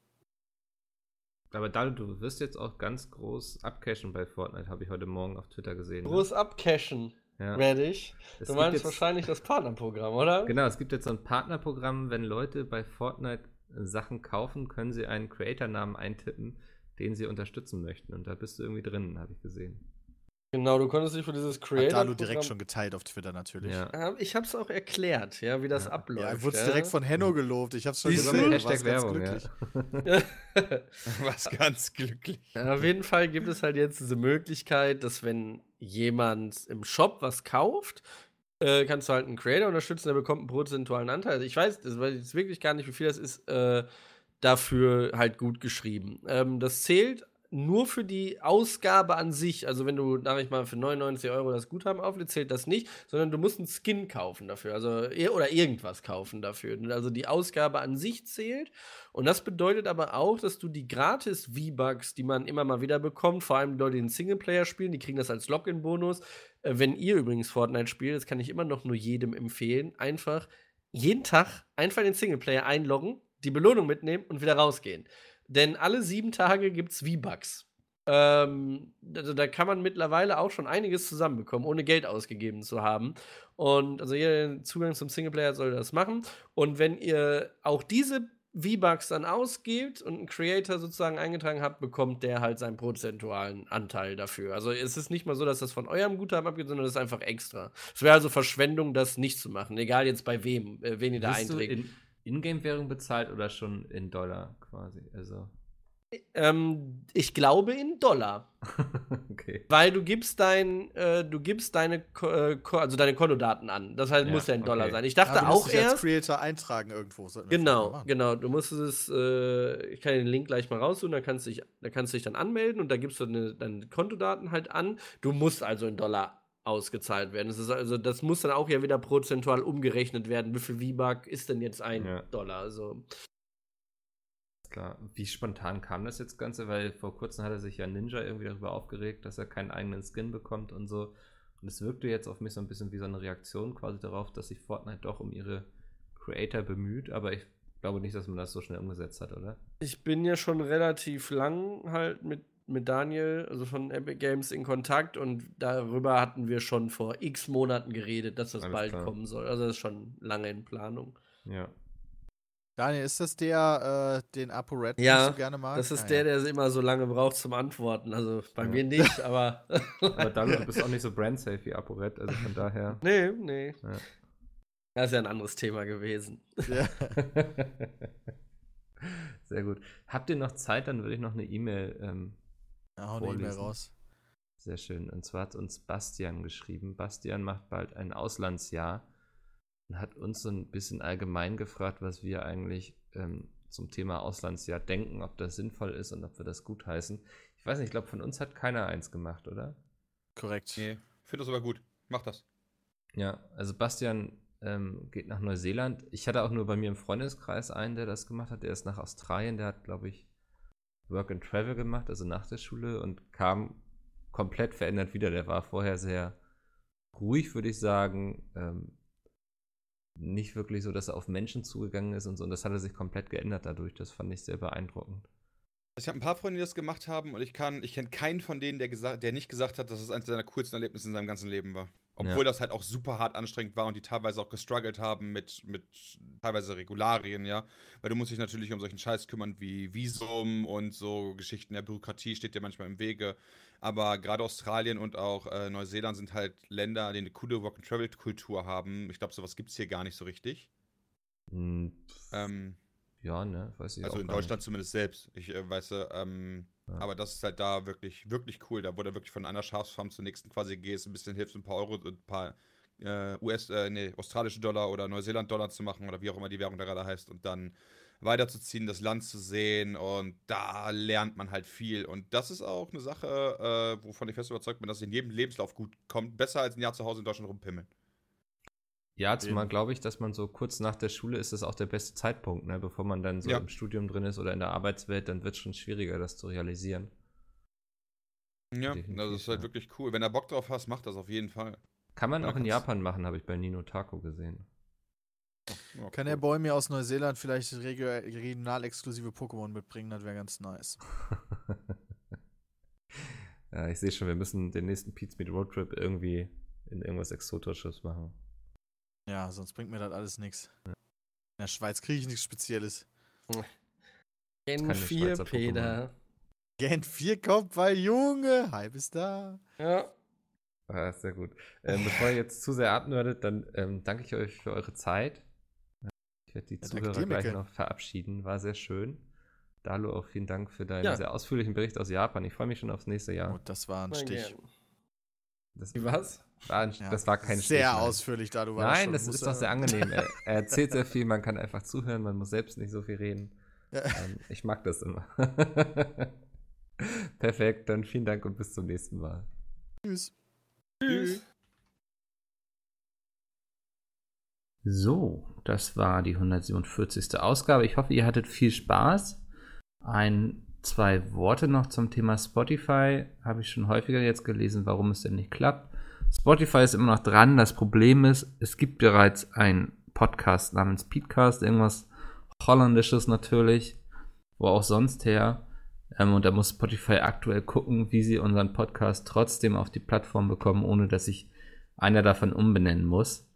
Aber Dalu, du wirst jetzt auch ganz groß abcashen bei Fortnite, habe ich heute Morgen auf Twitter gesehen. ne? Groß abcashen Ja. werde ich. Es Du meinst jetzt- wahrscheinlich das Partnerprogramm, oder? Genau, es gibt jetzt so ein Partnerprogramm, wenn Leute bei Fortnite äh, Sachen kaufen, können sie einen Creator-Namen eintippen, den sie unterstützen möchten. Und da bist du irgendwie drin, habe ich gesehen. Genau, du konntest dich für dieses Hat Creator. Dalu direkt schon geteilt auf Twitter natürlich. Ja. Ja, ich hab's auch erklärt, ja, wie das Ja. abläuft. Ja, wurde ja. direkt von Henno gelobt. Ich hab's schon Siehst du? gesehen. du Hashtag warst ganz Werbung, ja. glücklich. Was ganz glücklich. Ja, auf jeden Fall gibt es halt jetzt diese Möglichkeit, dass wenn jemand im Shop was kauft, äh, kannst du halt einen Creator unterstützen, der bekommt einen prozentualen Anteil. Also ich weiß, das weiß ich jetzt wirklich gar nicht, wie viel das ist, äh, dafür halt gut geschrieben. Ähm, das zählt nur für die Ausgabe an sich. Also wenn du, sag ich mal, für 99 Euro das Guthaben auflädst, zählt das nicht, sondern du musst einen Skin kaufen dafür. Also ir- oder irgendwas kaufen dafür. Also die Ausgabe an sich zählt. Und das bedeutet aber auch, dass du die gratis V-Bucks, die man immer mal wieder bekommt, vor allem Leute, die den Singleplayer spielen, die kriegen das als Login-Bonus. Äh, wenn ihr übrigens Fortnite spielt, das kann ich immer noch nur jedem empfehlen, einfach jeden Tag einfach in den Singleplayer einloggen, die Belohnung mitnehmen und wieder rausgehen. Denn alle sieben Tage gibt's V-Bucks. Ähm, also da kann man mittlerweile auch schon einiges zusammenbekommen, ohne Geld ausgegeben zu haben. Und also jeder, der Zugang zum Singleplayer soll das machen. Und wenn ihr auch diese V-Bucks dann ausgibt und einen Creator sozusagen eingetragen habt, bekommt der halt seinen prozentualen Anteil dafür. Also es ist nicht mal so, dass das von eurem Guthaben abgeht, sondern das ist einfach extra. Es wäre also Verschwendung, das nicht zu machen, egal jetzt bei wem, äh, wen ihr da einträgt. In Ingame-Währung bezahlt oder schon in Dollar quasi? Also. Ähm, ich glaube in Dollar. okay. Weil du gibst dein, äh, du gibst deine, Ko äh, also deine Kontodaten an. Das heißt, Ja, muss ja in Dollar okay. sein. Ich dachte Ja, du musst auch dich als erst. Creator eintragen irgendwo. Genau, genau. Du musst es, äh, ich kann den Link gleich mal raussuchen, da kannst du dich, da kannst du dich dann anmelden und da gibst du deine, deine Kontodaten halt an. Du musst also in Dollar ausgezahlt werden. Das ist also, das muss dann auch ja wieder prozentual umgerechnet werden. Wie viel V-Buck ist denn jetzt ein Ja. Dollar? Also, Klar. Wie spontan kam das jetzt Ganze? Weil vor kurzem hat er sich ja Ninja irgendwie darüber aufgeregt, dass er keinen eigenen Skin bekommt und so. Und es wirkte jetzt auf mich so ein bisschen wie so eine Reaktion quasi darauf, dass sich Fortnite doch um ihre Creator bemüht, aber ich glaube nicht, dass man das so schnell umgesetzt hat, oder? ich bin ja schon relativ lang halt mit, mit Daniel, also von Epic Games, in Kontakt und darüber hatten wir schon vor x Monaten geredet, dass das Alles bald klar. kommen soll. Also das ist schon lange in Planung. Ja. Daniel, ist das der, äh, den ApoRed Ja, so gerne mag? Das ist Ah, der, ja. der immer so lange braucht zum Antworten. Also bei Ja. mir nicht, aber. Aber Dalu, du bist auch nicht so brandsafe wie ApoRed, also von daher. nee, nee. Ja. Das ist ja ein anderes Thema gewesen. Ja. Sehr gut. Habt ihr noch Zeit, dann würde ich noch eine E-Mail ähm, Ja, hau eine E-Mail Vorlesen. raus. Sehr schön. Und zwar hat uns Bastian geschrieben. Bastian macht bald ein Auslandsjahr und hat uns so ein bisschen allgemein gefragt, was wir eigentlich ähm, zum Thema Auslandsjahr denken, ob das sinnvoll ist und ob wir das gut heißen. Ich weiß nicht, ich glaube, von uns hat keiner eins gemacht, oder? Korrekt. Nee, finde das aber gut. Mach das. Ja, also Bastian ähm, geht nach Neuseeland. Ich hatte auch nur bei mir im Freundeskreis einen, der das gemacht hat. Der ist nach Australien. Der hat, glaube ich, Work and Travel gemacht, also nach der Schule und kam komplett verändert wieder. Der war vorher sehr ruhig, würde ich sagen. Ähm, nicht wirklich so, dass er auf Menschen zugegangen ist und so. Und das hat er sich komplett geändert dadurch. Das fand ich sehr beeindruckend. Ich habe ein paar Freunde, die das gemacht haben und ich kann, ich kenne keinen von denen, der, gesagt, der nicht gesagt hat, dass es eines seiner coolsten Erlebnisse in seinem ganzen Leben war. Obwohl Ja. das halt auch super hart anstrengend war und die teilweise auch gestruggelt haben mit, mit teilweise Regularien, ja. Weil du musst dich natürlich um solchen Scheiß kümmern wie Visum und so Geschichten der Bürokratie steht dir manchmal im Wege. Aber gerade Australien und auch äh, Neuseeland sind halt Länder, die eine coole Work-and-Travel-Kultur haben. Ich glaube, sowas gibt es hier gar nicht so richtig. Hm, Ähm, ja, ne? Weiß ich also in Deutschland Nicht. zumindest selbst. Ich äh, weiß, äh, ähm, Aber das ist halt da wirklich, wirklich cool. Da wurde wirklich von einer Schafsfarm zur nächsten quasi gehst, ein bisschen hilfst, ein paar Euro, ein paar äh, US, äh, nee, australische Dollar oder Neuseeland-Dollar zu machen oder wie auch immer die Währung da gerade heißt und dann weiterzuziehen, das Land zu sehen und da lernt man halt viel. Und das ist auch eine Sache, äh, wovon ich fest überzeugt bin, dass es in jedem Lebenslauf gut kommt. Besser als ein Jahr zu Hause in Deutschland rumpimmeln. Ja, zumal glaube ich, dass man so kurz nach der Schule ist das auch der beste Zeitpunkt, ne? bevor man dann so Ja. im Studium drin ist oder in der Arbeitswelt, dann wird es schon schwieriger, das zu realisieren. Ja, Definitiv, das ist halt ja. wirklich cool. Wenn du Bock drauf hast, mach das auf jeden Fall. Kann man Ja, auch in Japan machen, habe ich bei Nino Taco gesehen. Ja, Kann cool. der Boy mir aus Neuseeland vielleicht regio- regional exklusive Pokémon mitbringen? Das wäre ganz nice. ja, ich sehe schon, wir müssen den nächsten Pizza Meet Road Trip irgendwie in irgendwas Exotisches machen. Ja, sonst bringt mir das alles nichts. In der Schweiz kriege ich nichts Spezielles. Gen Keine 4, Schweizer Peter. Gent 4 kommt, weil Junge, halb ist da. Ja. Ah, sehr gut. Ähm, bevor ihr jetzt zu sehr abnördet, dann ähm, danke ich euch für eure Zeit. Ich werde die Ja, Zuhörer dir, gleich noch verabschieden. War sehr schön. Dalu, auch vielen Dank für deinen Ja. sehr ausführlichen Bericht aus Japan. Ich freue mich schon aufs nächste Jahr. Oh, das war ein Stich. Das Wie was? War, ein, Ja, das war kein Sehr Stich, ausführlich, da du warst. Nein, schon. das ist doch sehr angenehm. Er, er erzählt sehr viel, man kann einfach zuhören, man muss selbst nicht so viel reden. Ja. Ähm, ich mag das immer. Perfekt, dann vielen Dank und bis zum nächsten Mal. Tschüss. Tschüss. So, das war die 147. Ausgabe. Ich hoffe, ihr hattet viel Spaß. Ein, zwei Worte noch zum Thema Spotify. Habe ich schon häufiger jetzt gelesen, warum es denn nicht klappt. Spotify ist immer noch dran. Das Problem ist, es gibt bereits einen Podcast namens Peatcast, irgendwas Holländisches natürlich, wo auch sonst her. Ähm, und da muss Spotify aktuell gucken, wie sie unseren Podcast trotzdem auf die Plattform bekommen, ohne dass sich einer davon umbenennen muss.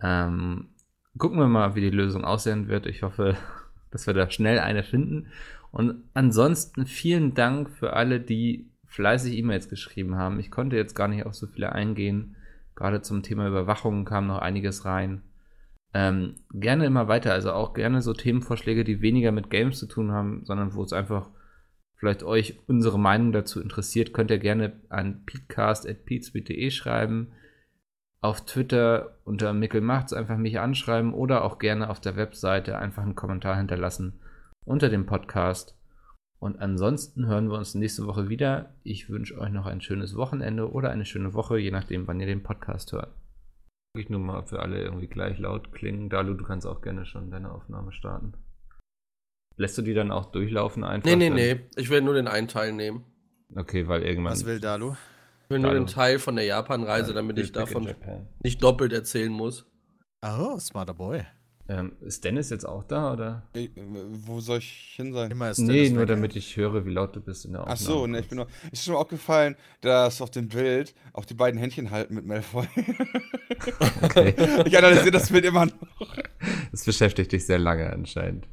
Ähm, gucken wir mal, wie die Lösung aussehen wird. Ich hoffe, dass wir da schnell eine finden. Und ansonsten vielen Dank für alle, die fleißig E-Mails geschrieben haben. Ich konnte jetzt gar nicht auf so viele eingehen. Gerade zum Thema Überwachung kam noch einiges rein. Ähm, gerne immer weiter, also auch gerne so Themenvorschläge, die weniger mit Games zu tun haben, sondern wo es einfach vielleicht euch unsere Meinung dazu interessiert, könnt ihr gerne an peatcast.peatsbit.de schreiben. Auf Twitter unter Mickel macht's einfach mich anschreiben oder auch gerne auf der Webseite einfach einen Kommentar hinterlassen unter dem Podcast. Und ansonsten hören wir uns nächste Woche wieder. Ich wünsche euch noch ein schönes Wochenende oder eine schöne Woche, je nachdem, wann ihr den Podcast hört. Ich nur mal, ob wir alle irgendwie gleich laut klingen. Dalu, du kannst auch gerne schon deine Aufnahme starten. Lässt du die dann auch durchlaufen einfach? Nee, nee, dann? nee. Ich will nur den einen Teil nehmen. Okay, weil irgendwann. Was will Dalu? Ich will nur Dalu. den Teil von der Japan-Reise, Ja, damit ich davon Japan. nicht doppelt erzählen muss. Oh, smarter Boy. Ähm, ist Dennis jetzt auch da oder? Ey, wo soll ich hin sein? Immer ist Nee, Dennis nur damit ich höre, wie laut du bist in der Aufnahme. Ach so, ne, ich bin noch. Ist schon mal aufgefallen, dass auf dem Bild auch die beiden Händchen halten mit Malfoy. Okay. ich analysiere das Bild immer noch. Das beschäftigt dich sehr lange anscheinend.